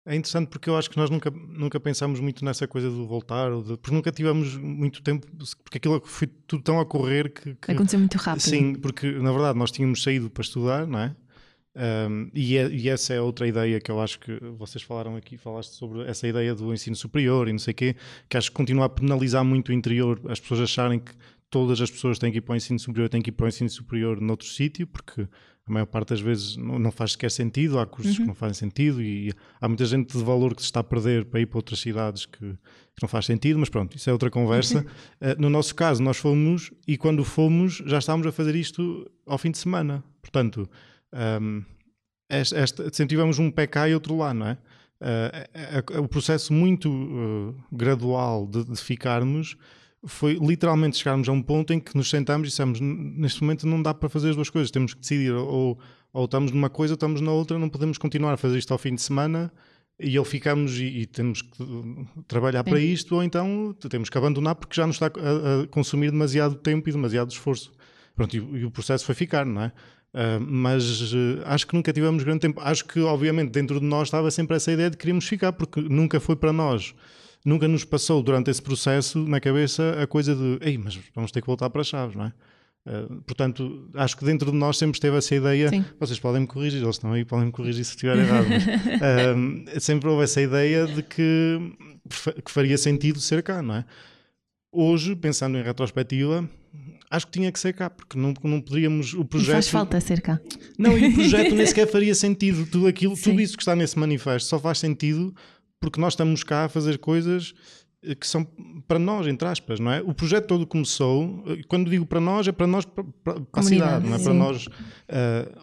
é interessante porque eu acho que nós nunca, nunca pensámos muito nessa coisa do voltar, de, porque nunca tivemos muito tempo, porque aquilo foi tudo tão a correr que, que, Aconteceu muito rápido. Sim, porque na verdade nós tínhamos saído para estudar, não é? Um, e, é, e, essa é outra ideia que eu acho que vocês falaram aqui, falaste sobre essa ideia do ensino superior e não sei o quê, que acho que continua a penalizar muito o interior, as pessoas acharem que todas as pessoas têm que ir para o ensino superior, têm que ir para o ensino superior noutro sítio, porque a maior parte das vezes não, faz sequer sentido, há cursos uhum. que não fazem sentido e há muita gente de valor que se está a perder para ir para outras cidades que, que não faz sentido, mas pronto, isso é outra conversa. Uhum. Uh, no nosso caso, nós fomos e quando fomos já estávamos a fazer isto ao fim de semana, portanto. Um, sempre tivemos um pé cá e outro lá, não é? Uh, o processo muito uh, gradual de, de, ficarmos foi literalmente chegarmos a um ponto em que nos sentamos e dissemos: neste momento não dá para fazer as duas coisas, temos que decidir ou, ou estamos numa coisa ou estamos na outra, não podemos continuar a fazer isto ao fim de semana e ele ficamos e, e temos que trabalhar Sim. para isto, ou então temos que abandonar porque já nos está a, a consumir demasiado tempo e demasiado esforço. Pronto, e, e, o processo foi ficar, não é? Uh, mas uh, acho que nunca tivemos grande tempo. Acho que, obviamente, dentro de nós estava sempre essa ideia de que queríamos ficar, porque nunca foi para nós. Nunca nos passou durante esse processo na cabeça a coisa de, ei, mas vamos ter que voltar para Chaves, não é? Uh, portanto, acho que dentro de nós sempre esteve essa ideia. Sim. Vocês podem me corrigir, eles estão aí, podem me corrigir se estiver errado. Mas, sempre houve essa ideia de que, que faria sentido ser cá, não é? Hoje, pensando em retrospectiva, acho que tinha que ser cá, porque não, não poderíamos. O projeto. E faz falta ser cá. Não, e o projeto nem sequer faria sentido. Tudo, aquilo, tudo isso que está nesse manifesto só faz sentido porque nós estamos cá a fazer coisas eh, que são para nós, entre aspas, não é? O projeto todo começou, eh, quando digo para nós, é para nós, para, para a cidade, não é? Sim. Para nós. Uh,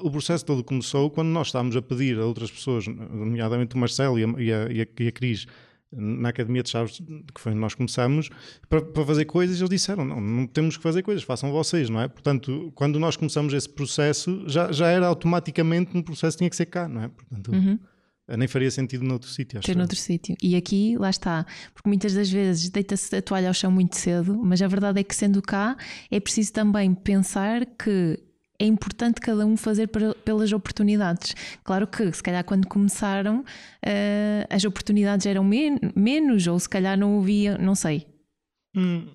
o processo todo começou quando nós estávamos a pedir a outras pessoas, nomeadamente o Marcelo e a, e a, e a, e a Cris, na Academia de Chaves, que foi onde nós começamos, para, para, fazer coisas, eles disseram: não, não temos que fazer coisas, façam vocês, não é? Portanto, quando nós começamos esse processo, já, já era automaticamente um processo que tinha que ser cá, não é? Portanto. Uhum. Nem faria sentido noutro sítio. Ter noutro sítio. E aqui, lá está. Porque muitas das vezes deita-se a toalha ao chão muito cedo, mas a verdade é que, sendo cá, é preciso também pensar que é importante cada um fazer pelas oportunidades. Claro que, se calhar, quando começaram, uh, as oportunidades eram men menos, ou se calhar não havia, não sei. Hum.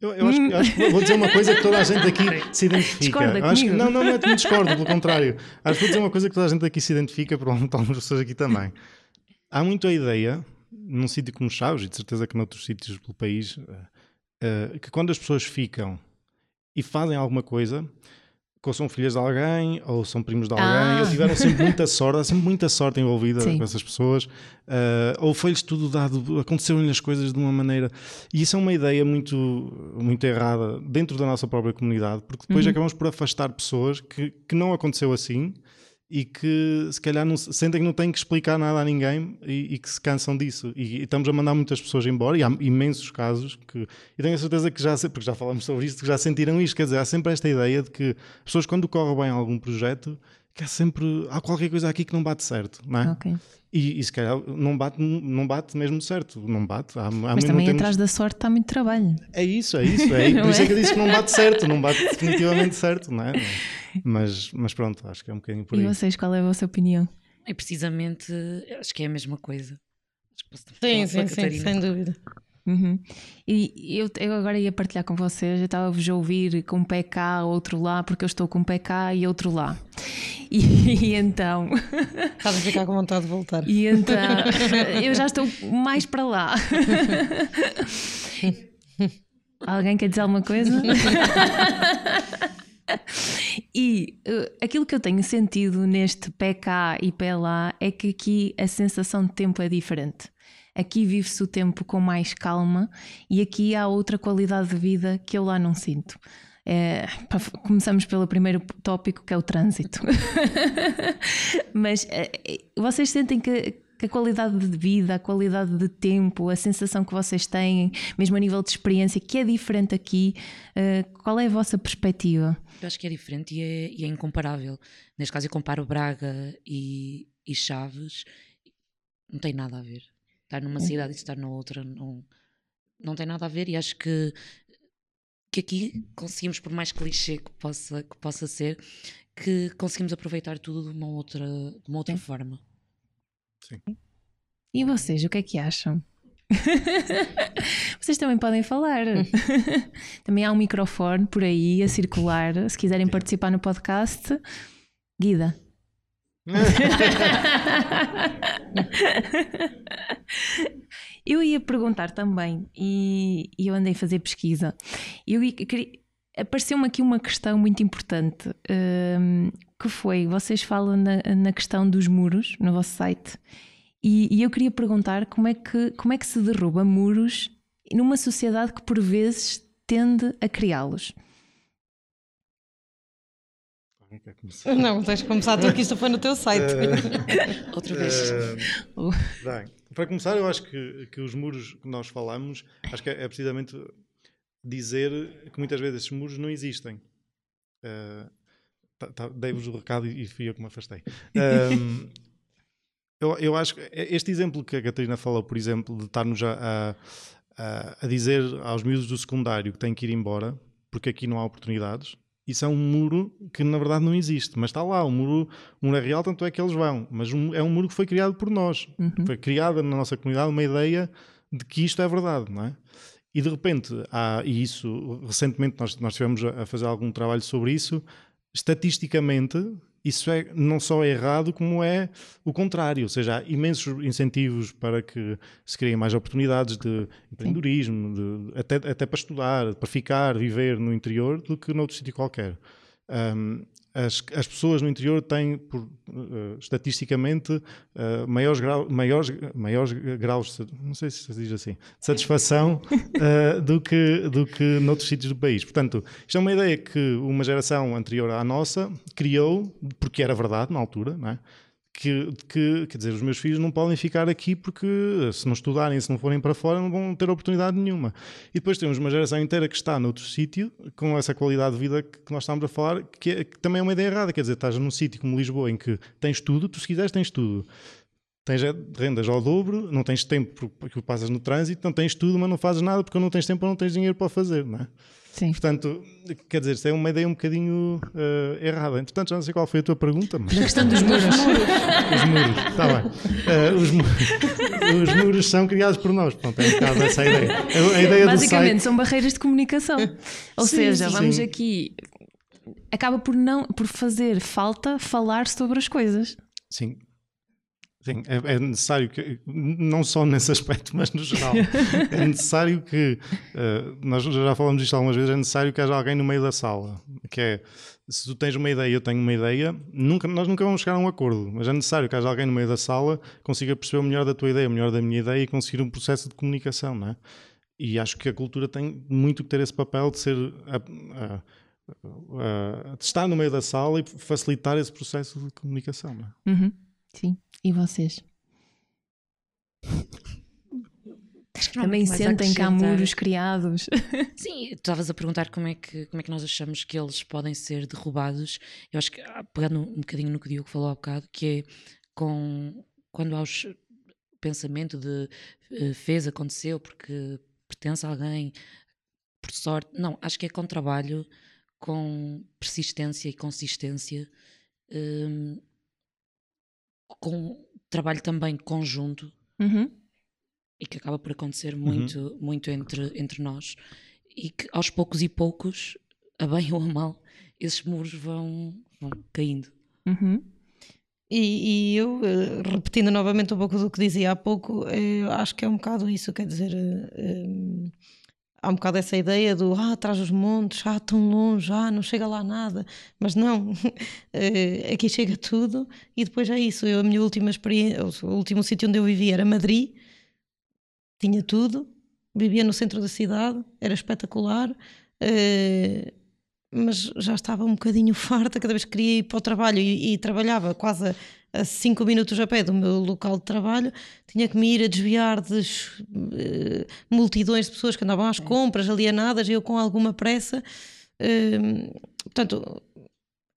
Eu, eu, acho, eu, acho, que vou dizer uma coisa que toda a gente aqui se identifica. Acho que, não, não, não, não discordo, pelo contrário. Acho que vou dizer uma coisa que toda a gente aqui se identifica, provavelmente algumas pessoas aqui também. Há muito a ideia, num sítio como Chaves, e de certeza que noutros sítios pelo país, uh, que quando as pessoas ficam e fazem alguma coisa, ou são filhas de alguém, ou são primos de alguém, ah. ou tiveram sempre muita sorte, há sempre muita sorte envolvida Sim. com essas pessoas, uh, ou foi-lhes tudo dado, aconteceram-lhes as coisas de uma maneira. E isso é uma ideia muito, muito errada dentro da nossa própria comunidade, porque depois uhum. acabamos por afastar pessoas que, que não aconteceu assim e que se calhar não, sentem que não têm que explicar nada a ninguém e, e que se cansam disso. E, e, estamos a mandar muitas pessoas embora, e há imensos casos que. E tenho a certeza que já, porque já falamos sobre isto, que já sentiram isto. Quer dizer, há sempre esta ideia de que pessoas, quando corre bem algum projeto, que há sempre. Há qualquer coisa aqui que não bate certo, não é? Okay. E, e, se calhar não bate, não bate mesmo certo, não bate. Há, há Mas também temos... atrás da sorte está muito trabalho. É isso, é isso. É, por isso é que eu disse que não bate certo, não bate definitivamente certo, não é? Mas, mas pronto, acho que é um bocadinho por aí. E vocês, qual é a vossa opinião? É precisamente, acho que é a mesma coisa. Sim, sim, sim, sem dúvida. Uhum. E eu, eu agora ia partilhar com vocês, eu estava-vos a ouvir com um pé cá, outro lá, porque eu estou com um pé cá e outro lá. E, e então. Estás a ficar com vontade de voltar. E então eu já estou mais para lá. Alguém quer dizer alguma coisa? E uh, aquilo que eu tenho sentido neste pé cá e pé lá é que aqui a sensação de tempo é diferente. Aqui vive-se o tempo com mais calma e aqui há outra qualidade de vida que eu lá não sinto. É, começamos pelo primeiro tópico que é o trânsito. Mas é, vocês sentem que, que, a qualidade de vida, a qualidade de tempo, a sensação que vocês têm, mesmo a nível de experiência, que é diferente aqui, é, qual é a vossa perspectiva? Eu acho que é diferente e é, e é incomparável. Neste caso, eu comparo Braga e, e Chaves, não tem nada a ver. Estar numa cidade e estar na outra não, não tem nada a ver e acho que, que aqui conseguimos, por mais clichê que possa, que possa ser, que conseguimos aproveitar tudo de uma outra, de uma outra forma. Sim. E vocês, o que é que acham? Vocês também podem falar. também há um microfone por aí a circular. Se quiserem participar no podcast, Guida. Eu ia perguntar também, e, e, eu andei a fazer pesquisa. Eu apareceu-me aqui uma questão muito importante, um, que foi, vocês falam na, na, questão dos muros no vosso site, e, e, eu queria perguntar como é, que, como é que se derruba muros numa sociedade que por vezes tende a criá-los. Não, tens de começar tu que isto foi no teu site. Uh, Outra vez. Uh, bem, para começar, eu acho que, que os muros que nós falamos, acho que é, é precisamente dizer que muitas vezes esses muros não existem. Uh, tá, tá, Dei-vos o recado e fui eu que me afastei. Um, eu, eu acho que este exemplo que a Catarina falou, por exemplo, de estar-nos a, a, a dizer aos miúdos do secundário que têm que ir embora porque aqui não há oportunidades isso é um muro que na verdade não existe, mas está lá, o muro, o muro é real, tanto é que eles vão, mas um, é um muro que foi criado por nós, uhum. foi criada na nossa comunidade uma ideia de que isto é verdade, não é? E de repente, há, e isso, recentemente nós, nós estivemos a fazer algum trabalho sobre isso, estatisticamente isso é não só errado, como é o contrário. Ou seja, há imensos incentivos para que se criem mais oportunidades de empreendedorismo, de, até, até para estudar, para ficar, viver no interior, do que noutro sítio qualquer. Um, as, as pessoas no interior têm, por, uh, estatisticamente, uh, maiores, grau, maiores, maiores graus, de, não sei se se diz assim, de satisfação uh, do, que, do que noutros sítios do país. Portanto, isto é uma ideia que uma geração anterior à nossa criou, porque era verdade na altura, não é? Que, que, quer dizer, os meus filhos não podem ficar aqui porque se não estudarem, se não forem para fora, não vão ter oportunidade nenhuma. E depois temos uma geração inteira que está noutro sítio, com essa qualidade de vida que nós estamos a falar, que, é, que também é uma ideia errada. Quer dizer, estás num sítio como Lisboa em que tens tudo, tu se quiseres tens tudo. Tens rendas ao dobro, não tens tempo porque passas no trânsito, não tens tudo, mas não fazes nada porque não tens tempo ou não tens dinheiro para fazer, não é? Sim. Portanto, quer dizer, isto é uma ideia um bocadinho uh, errada. Portanto, já não sei qual foi a tua pergunta, mas. A questão dos muros. os muros, está bem. Uh, os, os, muros são criados por nós. Pronto, é um bocado essa a ideia. A, ideia Basicamente, site... são barreiras de comunicação. Ou sim, seja, sim, vamos sim. aqui. Acaba por, não, por fazer falta falar sobre as coisas. Sim, Sim, é, é, necessário que, não só nesse aspecto, mas no geral, é necessário que, uh, nós já falamos disto algumas vezes, é necessário que haja alguém no meio da sala, que é, se tu tens uma ideia eu tenho uma ideia, nunca, nós nunca vamos chegar a um acordo, mas é necessário que haja alguém no meio da sala consiga perceber o melhor da tua ideia, o melhor da minha ideia e conseguir um processo de comunicação, não é? E acho que a cultura tem muito que ter esse papel de ser... A, a, a, de estar no meio da sala e facilitar esse processo de comunicação, não é? Uhum. Sim. E vocês? Também sentem que há muros criados. Sim, estavas a perguntar como é, que, como é que nós achamos que eles podem ser derrubados. Eu acho que, ah, pegando um bocadinho no que o Diogo falou há bocado, que é com, quando há o pensamento de uh, fez, aconteceu, porque pertence a alguém, por sorte. Não, acho que é com trabalho, com persistência e consistência. Um, com trabalho também conjunto, uhum. e que acaba por acontecer muito, uhum. muito entre, entre nós, e que aos poucos e poucos, a bem ou a mal, esses muros vão, vão caindo. Uhum. E, e, eu, eh, repetindo novamente um pouco do que dizia há pouco, eh, acho que é um bocado isso, quer dizer, um, eh, há um bocado essa ideia do ah, atrás dos montes, ah, tão longe, ah, não chega lá nada, mas não, aqui chega tudo. E depois é isso. Eu, a minha última experiência, o último sítio onde eu vivia era Madrid, tinha tudo, vivia no centro da cidade, era espetacular. Mas já estava um bocadinho farta. Cada vez que queria ir para o trabalho e, e trabalhava quase a 5 minutos a pé do meu local de trabalho, tinha que me ir a desviar de uh, multidões de pessoas que andavam às compras, alienadas, e eu com alguma pressa. Uh, portanto,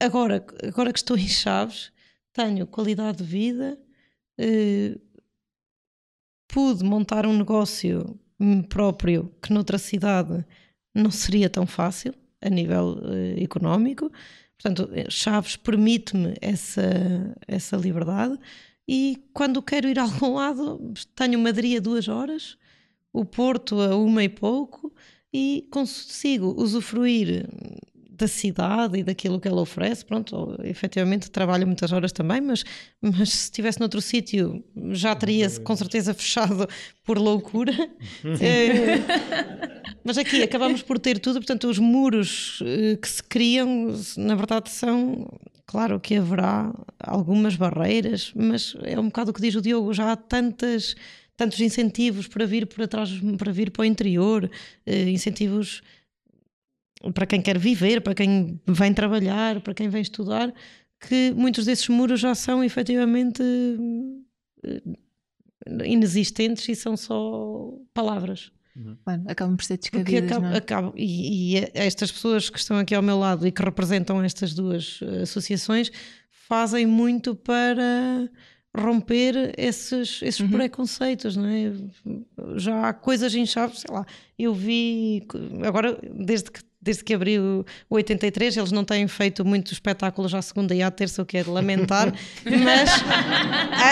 agora, agora que estou em Chaves, tenho qualidade de vida, uh, pude montar um negócio próprio que noutra cidade não seria tão fácil a nível económico. Portanto, eh, Chaves permite-me essa, essa liberdade e quando quero ir a algum lado, tenho Madrid a duas horas, o Porto a uma e pouco e consigo usufruir da cidade e daquilo que ela oferece. Pronto, efetivamente trabalho muitas horas também, mas, mas se estivesse noutro sítio já teria com certeza fechado por loucura. é, mas aqui acabamos por ter tudo, portanto, os muros eh, que se criam, na verdade, são. Claro que haverá algumas barreiras, mas é um bocado o que diz o Diogo, já há tantas tantos incentivos para vir para trás, para vir para o interior, eh, incentivos para quem quer viver, para quem vem trabalhar, para quem vem estudar, que muitos desses muros já são efetivamente eh, inexistentes e são só palavras. Uhum. Bueno, acabam por ser descabidas. Acabam, é? acabam, e, e, estas pessoas que estão aqui ao meu lado e que representam estas duas eh, associações fazem muito para romper esses, esses uhum. preconceitos, não é? Já há coisas em chave, sei lá, eu vi agora desde que desde que abriu o 83, eles não têm feito muitos espetáculos à segunda e à terça, o que é de lamentar, mas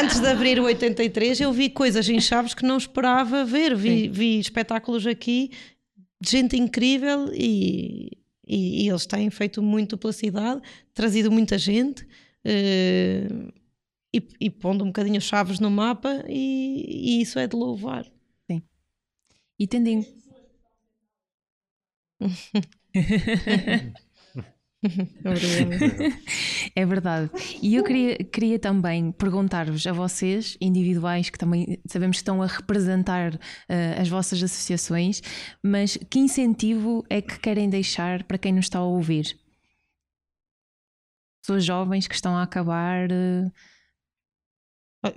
antes de abrir o 83 eu vi coisas em Chaves que não esperava ver, vi, vi espetáculos aqui de gente incrível e, e, e, eles têm feito muito pela cidade, trazido muita gente. Uh, e, e, pondo um bocadinho chaves no mapa e, e isso é de louvar. Sim. E tendo em... é verdade. E eu queria, queria também perguntar-vos a vocês, individuais, que também sabemos que estão a representar uh, as vossas associações, mas que incentivo é que querem deixar para quem nos está a ouvir? Pessoas jovens que estão a acabar. Uh,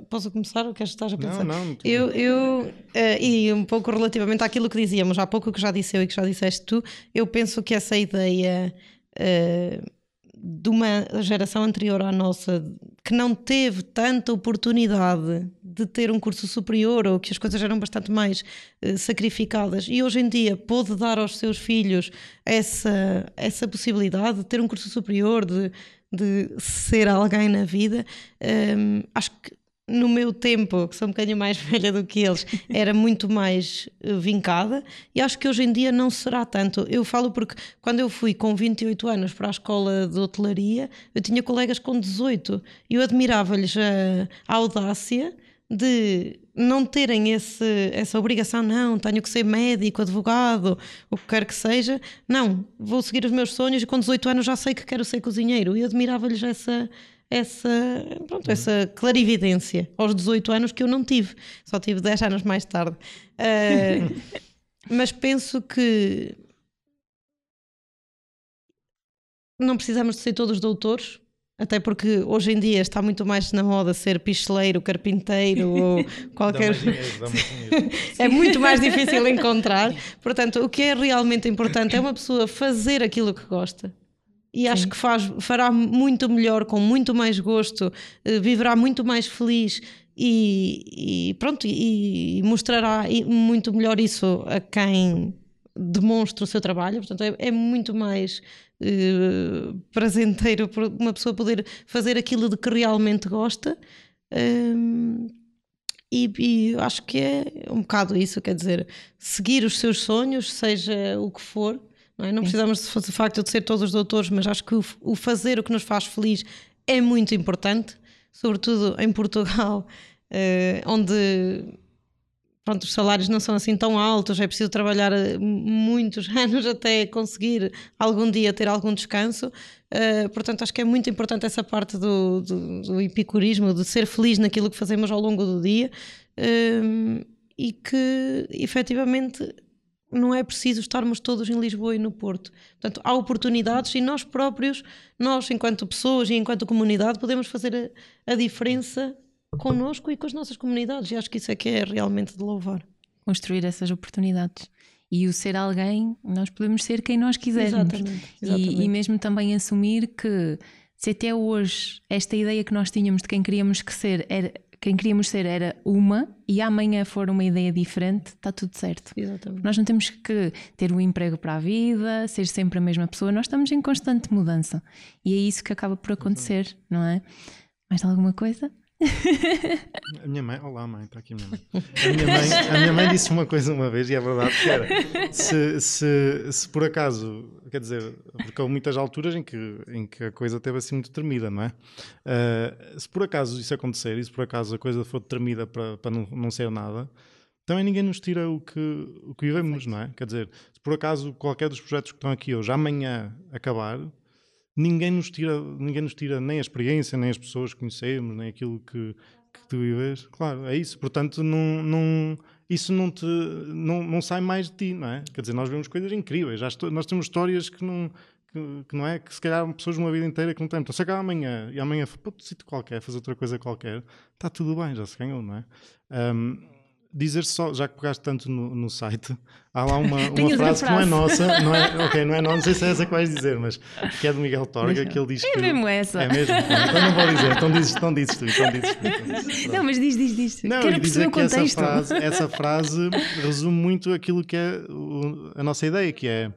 Posso começar ou queres estar a pensar? Não, não. Eu, eu uh, e um pouco relativamente àquilo que dizíamos há pouco, que já disse eu e que já disseste tu, eu penso que essa ideia uh, de uma geração anterior à nossa que não teve tanta oportunidade de ter um curso superior ou que as coisas eram bastante mais uh, sacrificadas e hoje em dia pôde dar aos seus filhos essa, essa possibilidade de ter um curso superior, de, de ser alguém na vida, um, acho que no meu tempo, que sou um bocadinho mais velha do que eles, era muito mais eh, vincada e acho que hoje em dia não será tanto. Eu falo porque quando eu fui com 28 anos para a escola de hotelaria, eu tinha colegas com 18 e eu admirava-lhes a, a audácia de não terem esse, essa obrigação, não, tenho que ser médico, advogado, o que quer que seja. Não, vou seguir os meus sonhos e com 18 anos já sei que quero ser cozinheiro. E admirava-lhes essa essa, pronto, essa clarividência aos 18 anos que eu não tive, só tive 10 anos mais tarde. Uh, mas penso que não precisamos de ser todos doutores, até porque hoje em dia está muito mais na moda ser picheleiro, carpinteiro ou qualquer. é muito mais difícil encontrar. Portanto, o que é realmente importante é uma pessoa fazer aquilo que gosta e acho que faz, fará muito melhor, com muito mais gosto, uh, viverá muito mais feliz e, e pronto, e, e, mostrará muito melhor isso a quem demonstra o seu trabalho. Portanto, é, é muito mais uh, prazenteiro uma pessoa poder fazer aquilo de que realmente gosta. Um, e, e acho que é um bocado isso, quer dizer, seguir os seus sonhos, seja o que for. Não, é? não precisamos de facto de ser todos os doutores, mas acho que o, o fazer o que nos faz feliz é muito importante, sobretudo em Portugal, eh, onde pronto, os salários não são assim tão altos, é preciso trabalhar eh, muitos anos até conseguir algum dia ter algum descanso. Uh, portanto, acho que é muito importante essa parte do, do, do, epicurismo, de ser feliz naquilo que fazemos ao longo do dia uh, e que efetivamente não é preciso estarmos todos em Lisboa e no Porto. Portanto, há oportunidades e nós próprios, nós enquanto pessoas e enquanto comunidade, podemos fazer a, a diferença connosco e com as nossas comunidades. E acho que isso é que é realmente de louvar. Construir essas oportunidades. E o ser alguém, nós podemos ser quem nós quisermos. Exatamente. exatamente. E, e mesmo também assumir que se até hoje esta ideia que nós tínhamos de quem queríamos que ser era, quem queríamos ser era uma e amanhã for uma ideia diferente, está tudo certo. Exatamente. Nós não temos que ter um emprego para a vida, ser sempre a mesma pessoa, nós estamos em constante mudança e é isso que acaba por acontecer, não é? Mais alguma coisa? A minha mãe, olá mãe, está aqui a minha mãe. A minha mãe, a minha mãe disse uma coisa uma vez e é verdade que era: se, se, se por acaso, quer dizer, porque há muitas alturas em que, em que a coisa teve assim muito tremida, não é? Uh, se por acaso isso acontecer e se por acaso a coisa for tremida para, para não, não ser nada, também ninguém nos tira o que, o que vivemos, não é? Quer dizer, se por acaso qualquer dos projetos que estão aqui hoje amanhã acabar ninguém nos tira, ninguém nos tira nem a experiência, nem as pessoas que conhecemos, nem aquilo que, que tu vives. Claro, é isso. Portanto, não, não, isso não, te, não, não sai mais de ti, não é? Quer dizer, nós vemos coisas incríveis. Nós temos histórias que não, que, que, não é? Que se calhar pessoas uma vida inteira que não têm. Então, se acaba amanhã e amanhã para outro sítio qualquer, fazer outra coisa qualquer, está tudo bem, já se ganhou, não é? Um, dizer só, já que pegaste tanto no, no site, há lá uma, uma frase, que não é nossa, não é, ok, não é nossa, não sei se é essa que vais dizer, mas que é do Miguel Torga, que ele diz é que. É mesmo essa. É mesmo? Então não vou dizer, então dizes, então dizes tu, então dizes tu. Então dizes, não, mas diz, diz, diz. Não, Quero e dizer que essa frase, essa frase resume muito aquilo que é o, a nossa ideia, que é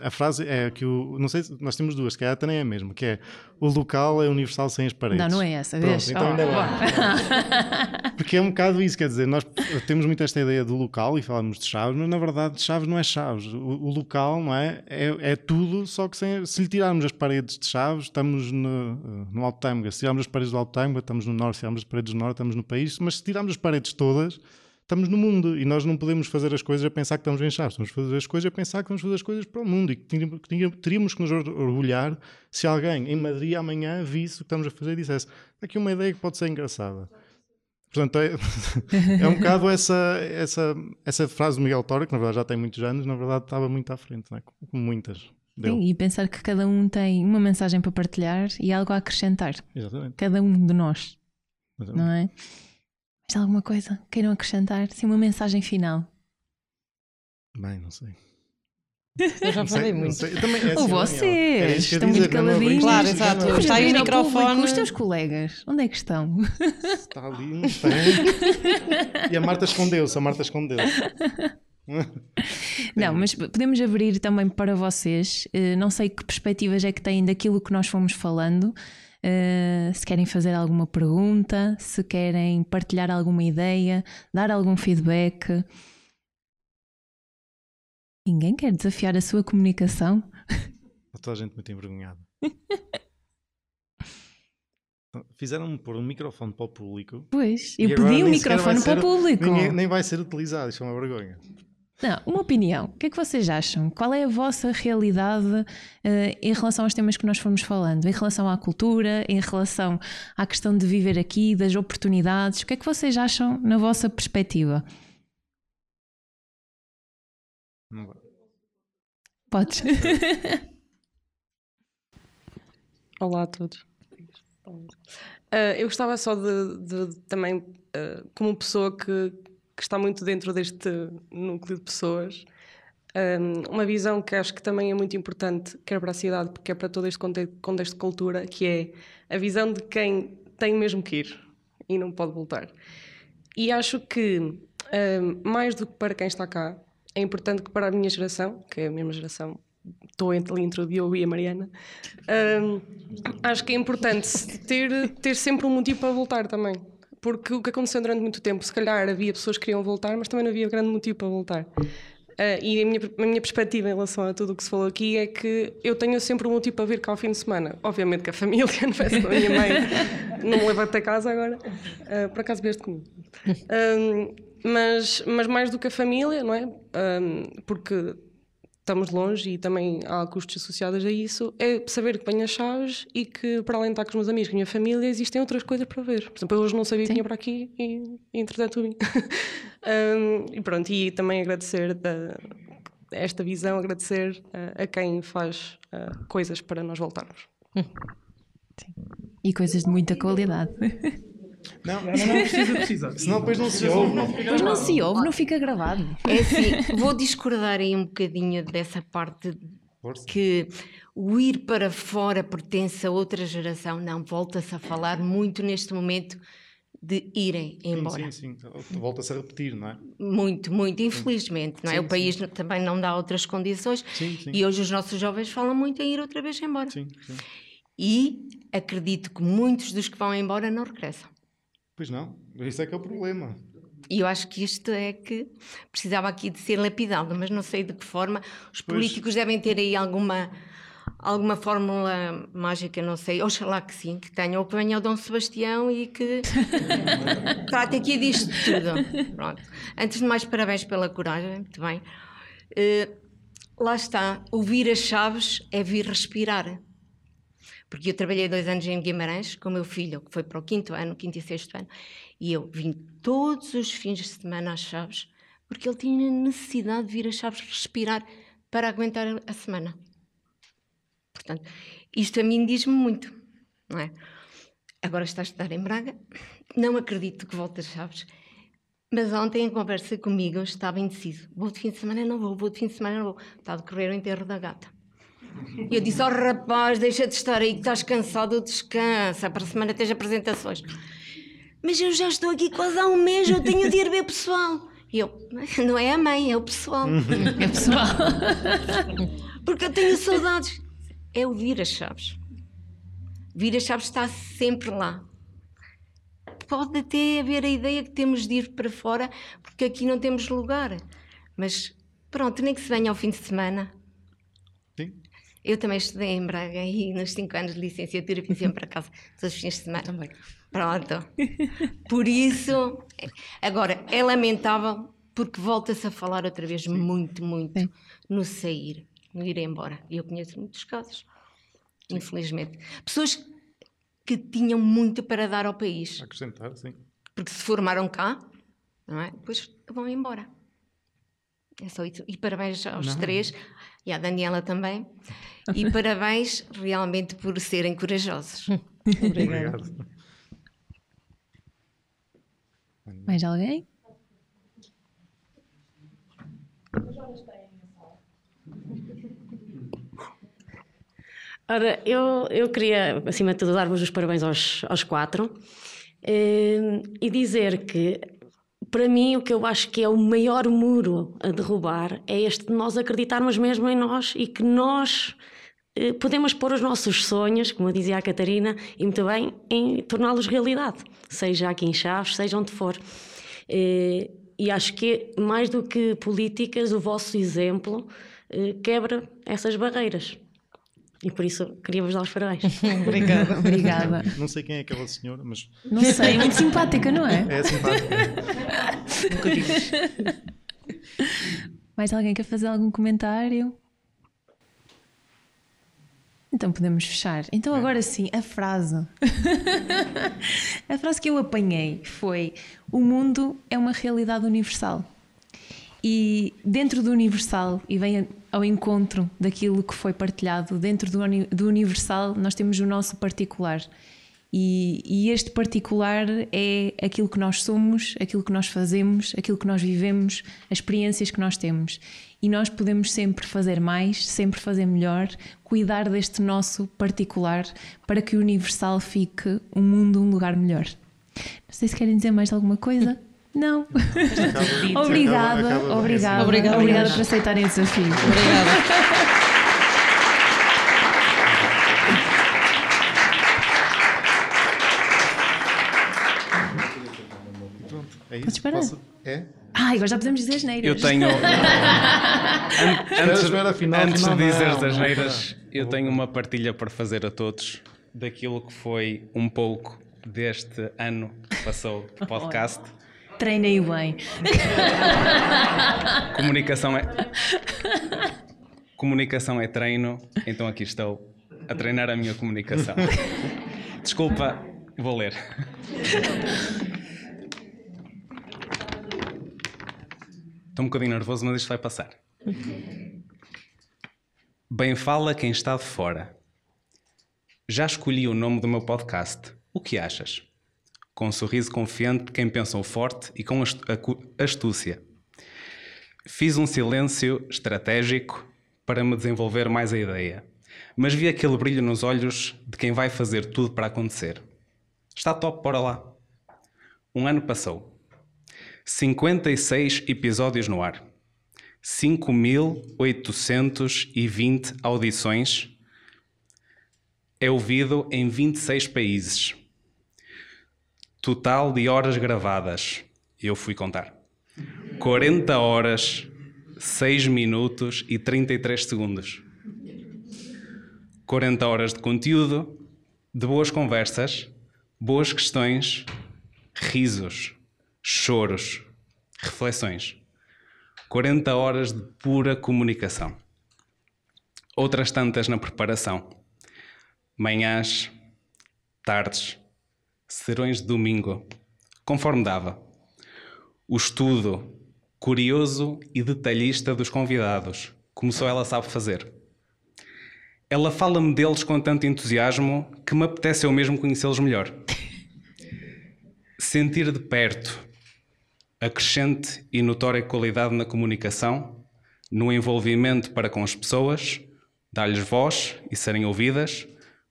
a frase é que o. Não sei nós temos duas, que é até nem é a mesma, que é o local é universal sem as paredes. Não, não é essa, Pronto, vês? Então oh, ainda é Porque é um bocado isso, quer dizer, nós temos muito esta ideia do local e falamos de chaves, mas na verdade chaves não é chaves. O, o local, não é? é? É tudo, só que sem, se lhe tirarmos as paredes de chaves, estamos no, no Alto Tâmega. Se tirarmos as paredes do Alto Tâmega, estamos no Norte. Se tirarmos as paredes do Norte, estamos no país. Mas se tirarmos as paredes todas estamos no mundo e nós não podemos fazer as coisas a pensar que estamos bem chaves, estamos a fazer as coisas a pensar que vamos fazer as coisas para o mundo e que teríamos que nos orgulhar se alguém em Madrid amanhã visse o que estamos a fazer e dissesse aqui uma ideia que pode ser engraçada. Portanto, é, é um bocado essa, essa, essa frase do Miguel Torre, que na verdade já tem muitos anos, na verdade estava muito à frente, é? como muitas. Sim, e pensar que cada um tem uma mensagem para partilhar e algo a acrescentar. Exatamente. Cada um de nós. Exatamente. Não é? Mais alguma coisa? Queiram acrescentar? Sim, uma mensagem final. Bem, não sei. Eu já falei muito. Também, é assim, Ou vocês estão muito é caladinhos. Claro, exato. Está aí o microfone. público. Os teus colegas, onde é que estão? Está ali, não está. E a Marta escondeu-se, a Marta escondeu-se. Não, mas podemos abrir também para vocês. Eh, Não sei que perspectivas é que têm daquilo que nós fomos falando. Uh, se querem fazer alguma pergunta, se querem partilhar alguma ideia, dar algum feedback. Ninguém quer desafiar a sua comunicação? Está toda a gente muito envergonhada. Fizeram-me pôr um microfone para o público. Pois, eu pedi um microfone para o público. Ninguém, nem vai ser utilizado, isto é uma vergonha. Não, uma opinião. O que é que vocês acham? Qual é a vossa realidade uh, em relação aos temas que nós fomos falando? Em relação à cultura, em relação à questão de viver aqui, das oportunidades? O que é que vocês acham na vossa perspectiva? Não. Podes. Olá a todos. Uh, eu gostava só de, de também, uh, como pessoa que, que está muito dentro deste núcleo de pessoas. Um, uma visão que acho que também é muito importante, quer para a cidade, porque é para todo este contexto de cultura, que é a visão de quem tem mesmo que ir e não pode voltar. E acho que, um, mais do que para quem está cá, é importante que para a minha geração, que é a mesma geração, estou ali entre o Diogo e a Mariana, um, acho que é importante ter, ter sempre um motivo para voltar também porque o que aconteceu durante muito tempo, se calhar havia pessoas que queriam voltar, mas também não havia grande motivo para voltar. Uh, e a minha, a minha perspectiva em relação a tudo o que se falou aqui é que eu tenho sempre um motivo para vir cá ao fim de semana. Obviamente que a família, não é? a minha mãe não me leva até casa agora. Uh, por acaso vieste comigo. Um, mas, mas mais do que a família, não é? Porque estamos longe e também há custos associados a isso, é saber que venho as chaves e que, para além de estar com os meus amigos, com a minha família, existem outras coisas para ver. Por exemplo, eu hoje não sabia Sim. que vinha para aqui e, e entretanto vim. um, e pronto, e também agradecer da, esta visão, agradecer a, a quem faz uh, coisas para nós voltarmos. Sim. E coisas de muita qualidade. Não, não, não precisa, precisa. Senão depois não se ouve. Não depois não se ouve, não fica gravado. É assim, vou discordar aí um bocadinho dessa parte Força. que o ir para fora pertence a outra geração. Não, volta-se a falar muito neste momento de irem embora. Sim, sim, sim. Volta-se a repetir, não é? Muito, muito, infelizmente, não é? Sim, o país sim. também não dá outras condições sim, sim. e hoje os nossos jovens falam muito em ir outra vez embora. Sim, sim. E acredito que muitos dos que vão embora não regressam. Pois não, isso é que é o problema. E eu acho que isto é que precisava aqui de ser lapidado, mas não sei de que forma. Os políticos pois. devem ter aí alguma alguma fórmula mágica, não sei, oxalá que sim, que tenha, ou que venha o Dom Sebastião e que trate aqui disto tudo. Pronto. Antes de mais, parabéns pela coragem, muito bem. Uh, lá está, ouvir as chaves é vir respirar. Porque eu trabalhei dois anos em Guimarães com o meu filho, que foi para o quinto ano, quinto e sexto ano, e eu vim todos os fins de semana às Chaves, porque ele tinha necessidade de vir às Chaves respirar para aguentar a semana. Portanto, isto a mim diz-me muito, não é? Agora está a estudar em Braga, não acredito que volte às Chaves, mas ontem em conversa comigo estava indeciso. Vou de fim de semana, não vou, vou de fim de semana, não vou. Está a decorrer o enterro da gata. E eu disse: Oh rapaz, deixa de estar aí que estás cansado, descansa. Para a semana tens apresentações. Mas eu já estou aqui quase há um mês, eu tenho de ir ver pessoal. E eu: Não é a mãe, é o pessoal. É o pessoal. Porque eu tenho saudades. É ouvir as chaves. Vir as chaves está sempre lá. Pode até haver a ideia que temos de ir para fora, porque aqui não temos lugar. Mas pronto, nem que se venha ao fim de semana. Eu também estudei em Braga e nos 5 anos de licenciatura vim sempre para casa todos os fins de semana. Também. Pronto. Por isso, agora, é lamentável porque volta-se a falar outra vez muito, muito Sim. no sair, no ir embora. E eu conheço muitos casos, Sim. infelizmente. Pessoas que tinham muito para dar ao país. Acrescentar, sim. Porque se formaram cá, não é? depois vão embora. É só isso. E parabéns aos não. três e à Daniela também. E parabéns realmente por serem corajosos. Obrigado. Mais alguém? Ora, eu, eu queria, acima de tudo, dar-vos os parabéns aos, aos quatro eh, e dizer que para mim, o que eu acho que é o maior muro a derrubar é este de nós acreditarmos mesmo em nós e que nós eh, podemos pôr os nossos sonhos, como dizia a Catarina, e muito bem, em torná-los realidade, seja aqui em Chaves, seja onde for. Eh, e acho que mais do que políticas, o vosso exemplo eh, quebra essas barreiras. E por isso queria-vos dar os parabéns. Obrigada. Obrigada. Não sei quem é aquela senhora, mas. Não sei, muito simpática, não é? É simpática. Nunca. Mais alguém quer fazer algum comentário? Então podemos fechar. Então é. agora sim, a frase. a frase que eu apanhei foi: O mundo é uma realidade universal. E dentro do universal, e vem ao encontro daquilo que foi partilhado, dentro do, do universal, nós temos o nosso particular. E, e, este particular é aquilo que nós somos, aquilo que nós fazemos, aquilo que nós vivemos, as experiências que nós temos. E nós podemos sempre fazer mais, sempre fazer melhor, cuidar deste nosso particular para que o universal fique um mundo, um lugar melhor. Não sei se querem dizer mais alguma coisa. Não. obrigada, obrigada, obrigada, obrigada por aceitarem o desafio. Obrigada. É Podes parar. Posso- É? Ah, agora já podemos dizer as neiras. Eu tenho. An- antes antes de dizer não, as não, neiras, não. eu tenho uma partilha para fazer a todos daquilo que foi um pouco deste ano que passou de podcast. Treinei bem. Comunicação é. Comunicação é treino, então aqui estou a treinar a minha comunicação. Desculpa, vou ler. Estou um bocadinho nervoso, mas isto vai passar. Bem fala quem está de fora. Já escolhi o nome do meu podcast. O que achas? Com um sorriso confiante de quem pensou forte e com astúcia. Fiz um silêncio estratégico para me desenvolver mais a ideia, mas vi aquele brilho nos olhos de quem vai fazer tudo para acontecer. Está top, bora lá. Um ano passou. 56 episódios no ar. 5.820 audições. É ouvido em 26 países. Total de horas gravadas. Eu fui contar. 40 horas, 6 minutos e 33 segundos. 40 horas de conteúdo, de boas conversas, boas questões, risos, choros, reflexões. 40 horas de pura comunicação. Outras tantas na preparação. Manhãs, tardes, serões de domingo, conforme dava. O estudo curioso e detalhista dos convidados, como só ela sabe fazer. Ela fala-me deles com tanto entusiasmo que me apetece eu mesmo conhecê-los melhor. Sentir de perto a crescente e notória qualidade na comunicação, no envolvimento para com as pessoas, dar-lhes voz e serem ouvidas,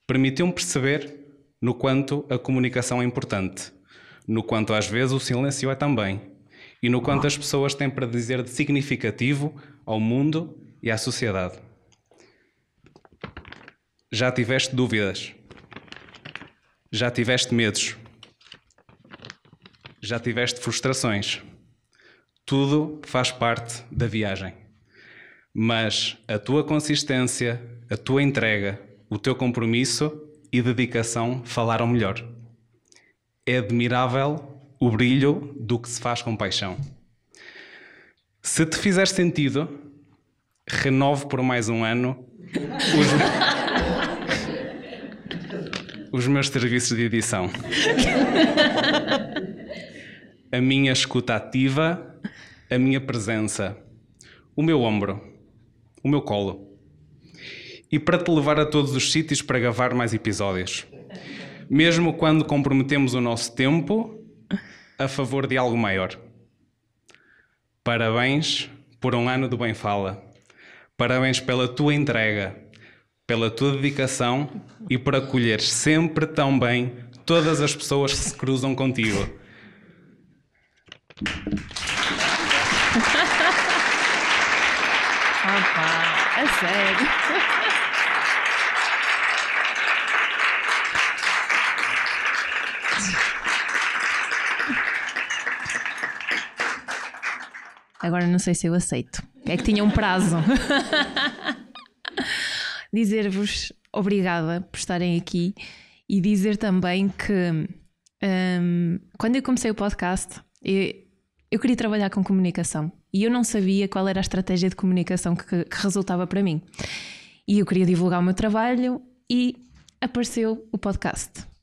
permitiu-me perceber no quanto a comunicação é importante, no quanto às vezes o silêncio é também, e no quanto as pessoas têm para dizer de significativo ao mundo e à sociedade. Já tiveste dúvidas? Já tiveste medos? Já tiveste frustrações? Tudo faz parte da viagem. Mas a tua consistência, a tua entrega, o teu compromisso e dedicação falaram melhor. É admirável o brilho do que se faz com paixão. Se te fizer sentido, renove por mais um ano os, os meus serviços de edição. A minha escuta ativa, a minha presença, o meu ombro, o meu colo. E para te levar a todos os sítios para gravar mais episódios. Mesmo quando comprometemos o nosso tempo a favor de algo maior. Parabéns por um ano do Bem Fala. Parabéns pela tua entrega, pela tua dedicação e por acolheres sempre tão bem todas as pessoas que se cruzam contigo. Opa, a sério. Agora não sei se eu aceito. É que tinha um prazo. Dizer-vos obrigada por estarem aqui e dizer também que hum, quando eu comecei o podcast, eu, eu queria trabalhar com comunicação e eu não sabia qual era a estratégia de comunicação que, que resultava para mim. E eu queria divulgar o meu trabalho e apareceu o podcast.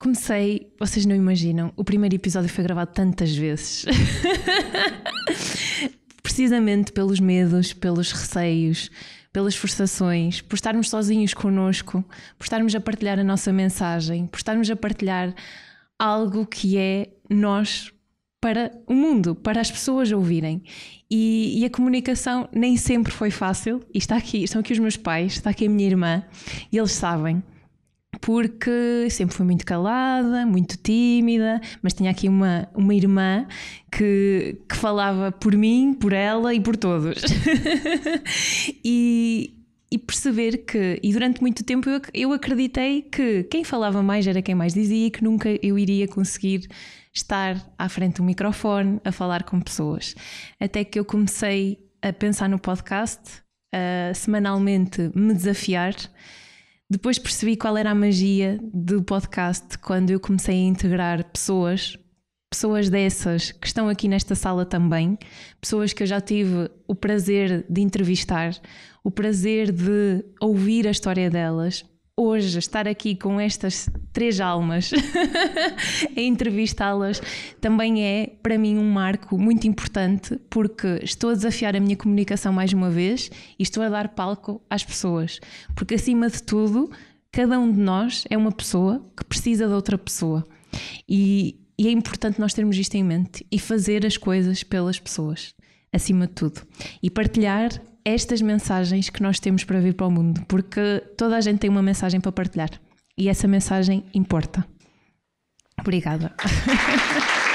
Comecei, vocês não imaginam, o primeiro episódio foi gravado tantas vezes. Precisamente pelos medos, pelos receios, pelas frustrações, por estarmos sozinhos connosco, por estarmos a partilhar a nossa mensagem, por estarmos a partilhar algo que é nós para o mundo, para as pessoas ouvirem. E, e, a comunicação nem sempre foi fácil. E está aqui, estão aqui os meus pais, está aqui a minha irmã, e eles sabem. Porque sempre fui muito calada, muito tímida, mas tinha aqui uma, uma irmã que, que falava por mim, por ela e por todos. e, e perceber que, e durante muito tempo eu, eu acreditei que quem falava mais era quem mais dizia e que nunca eu iria conseguir estar à frente do microfone a falar com pessoas. Até que eu comecei a pensar no podcast, a semanalmente me desafiar. Depois percebi qual era a magia do podcast quando eu comecei a integrar pessoas, pessoas dessas que estão aqui nesta sala também, pessoas que eu já tive o prazer de entrevistar, o prazer de ouvir a história delas, hoje estar aqui com estas três almas a entrevistá-las também é para mim um marco muito importante porque estou a desafiar a minha comunicação mais uma vez e estou a dar palco às pessoas. Porque acima de tudo, cada um de nós é uma pessoa que precisa de outra pessoa. E, e é importante nós termos isto em mente e fazer as coisas pelas pessoas, acima de tudo. E partilhar estas mensagens que nós temos para vir para o mundo, porque toda a gente tem uma mensagem para partilhar e essa mensagem importa. Obrigada.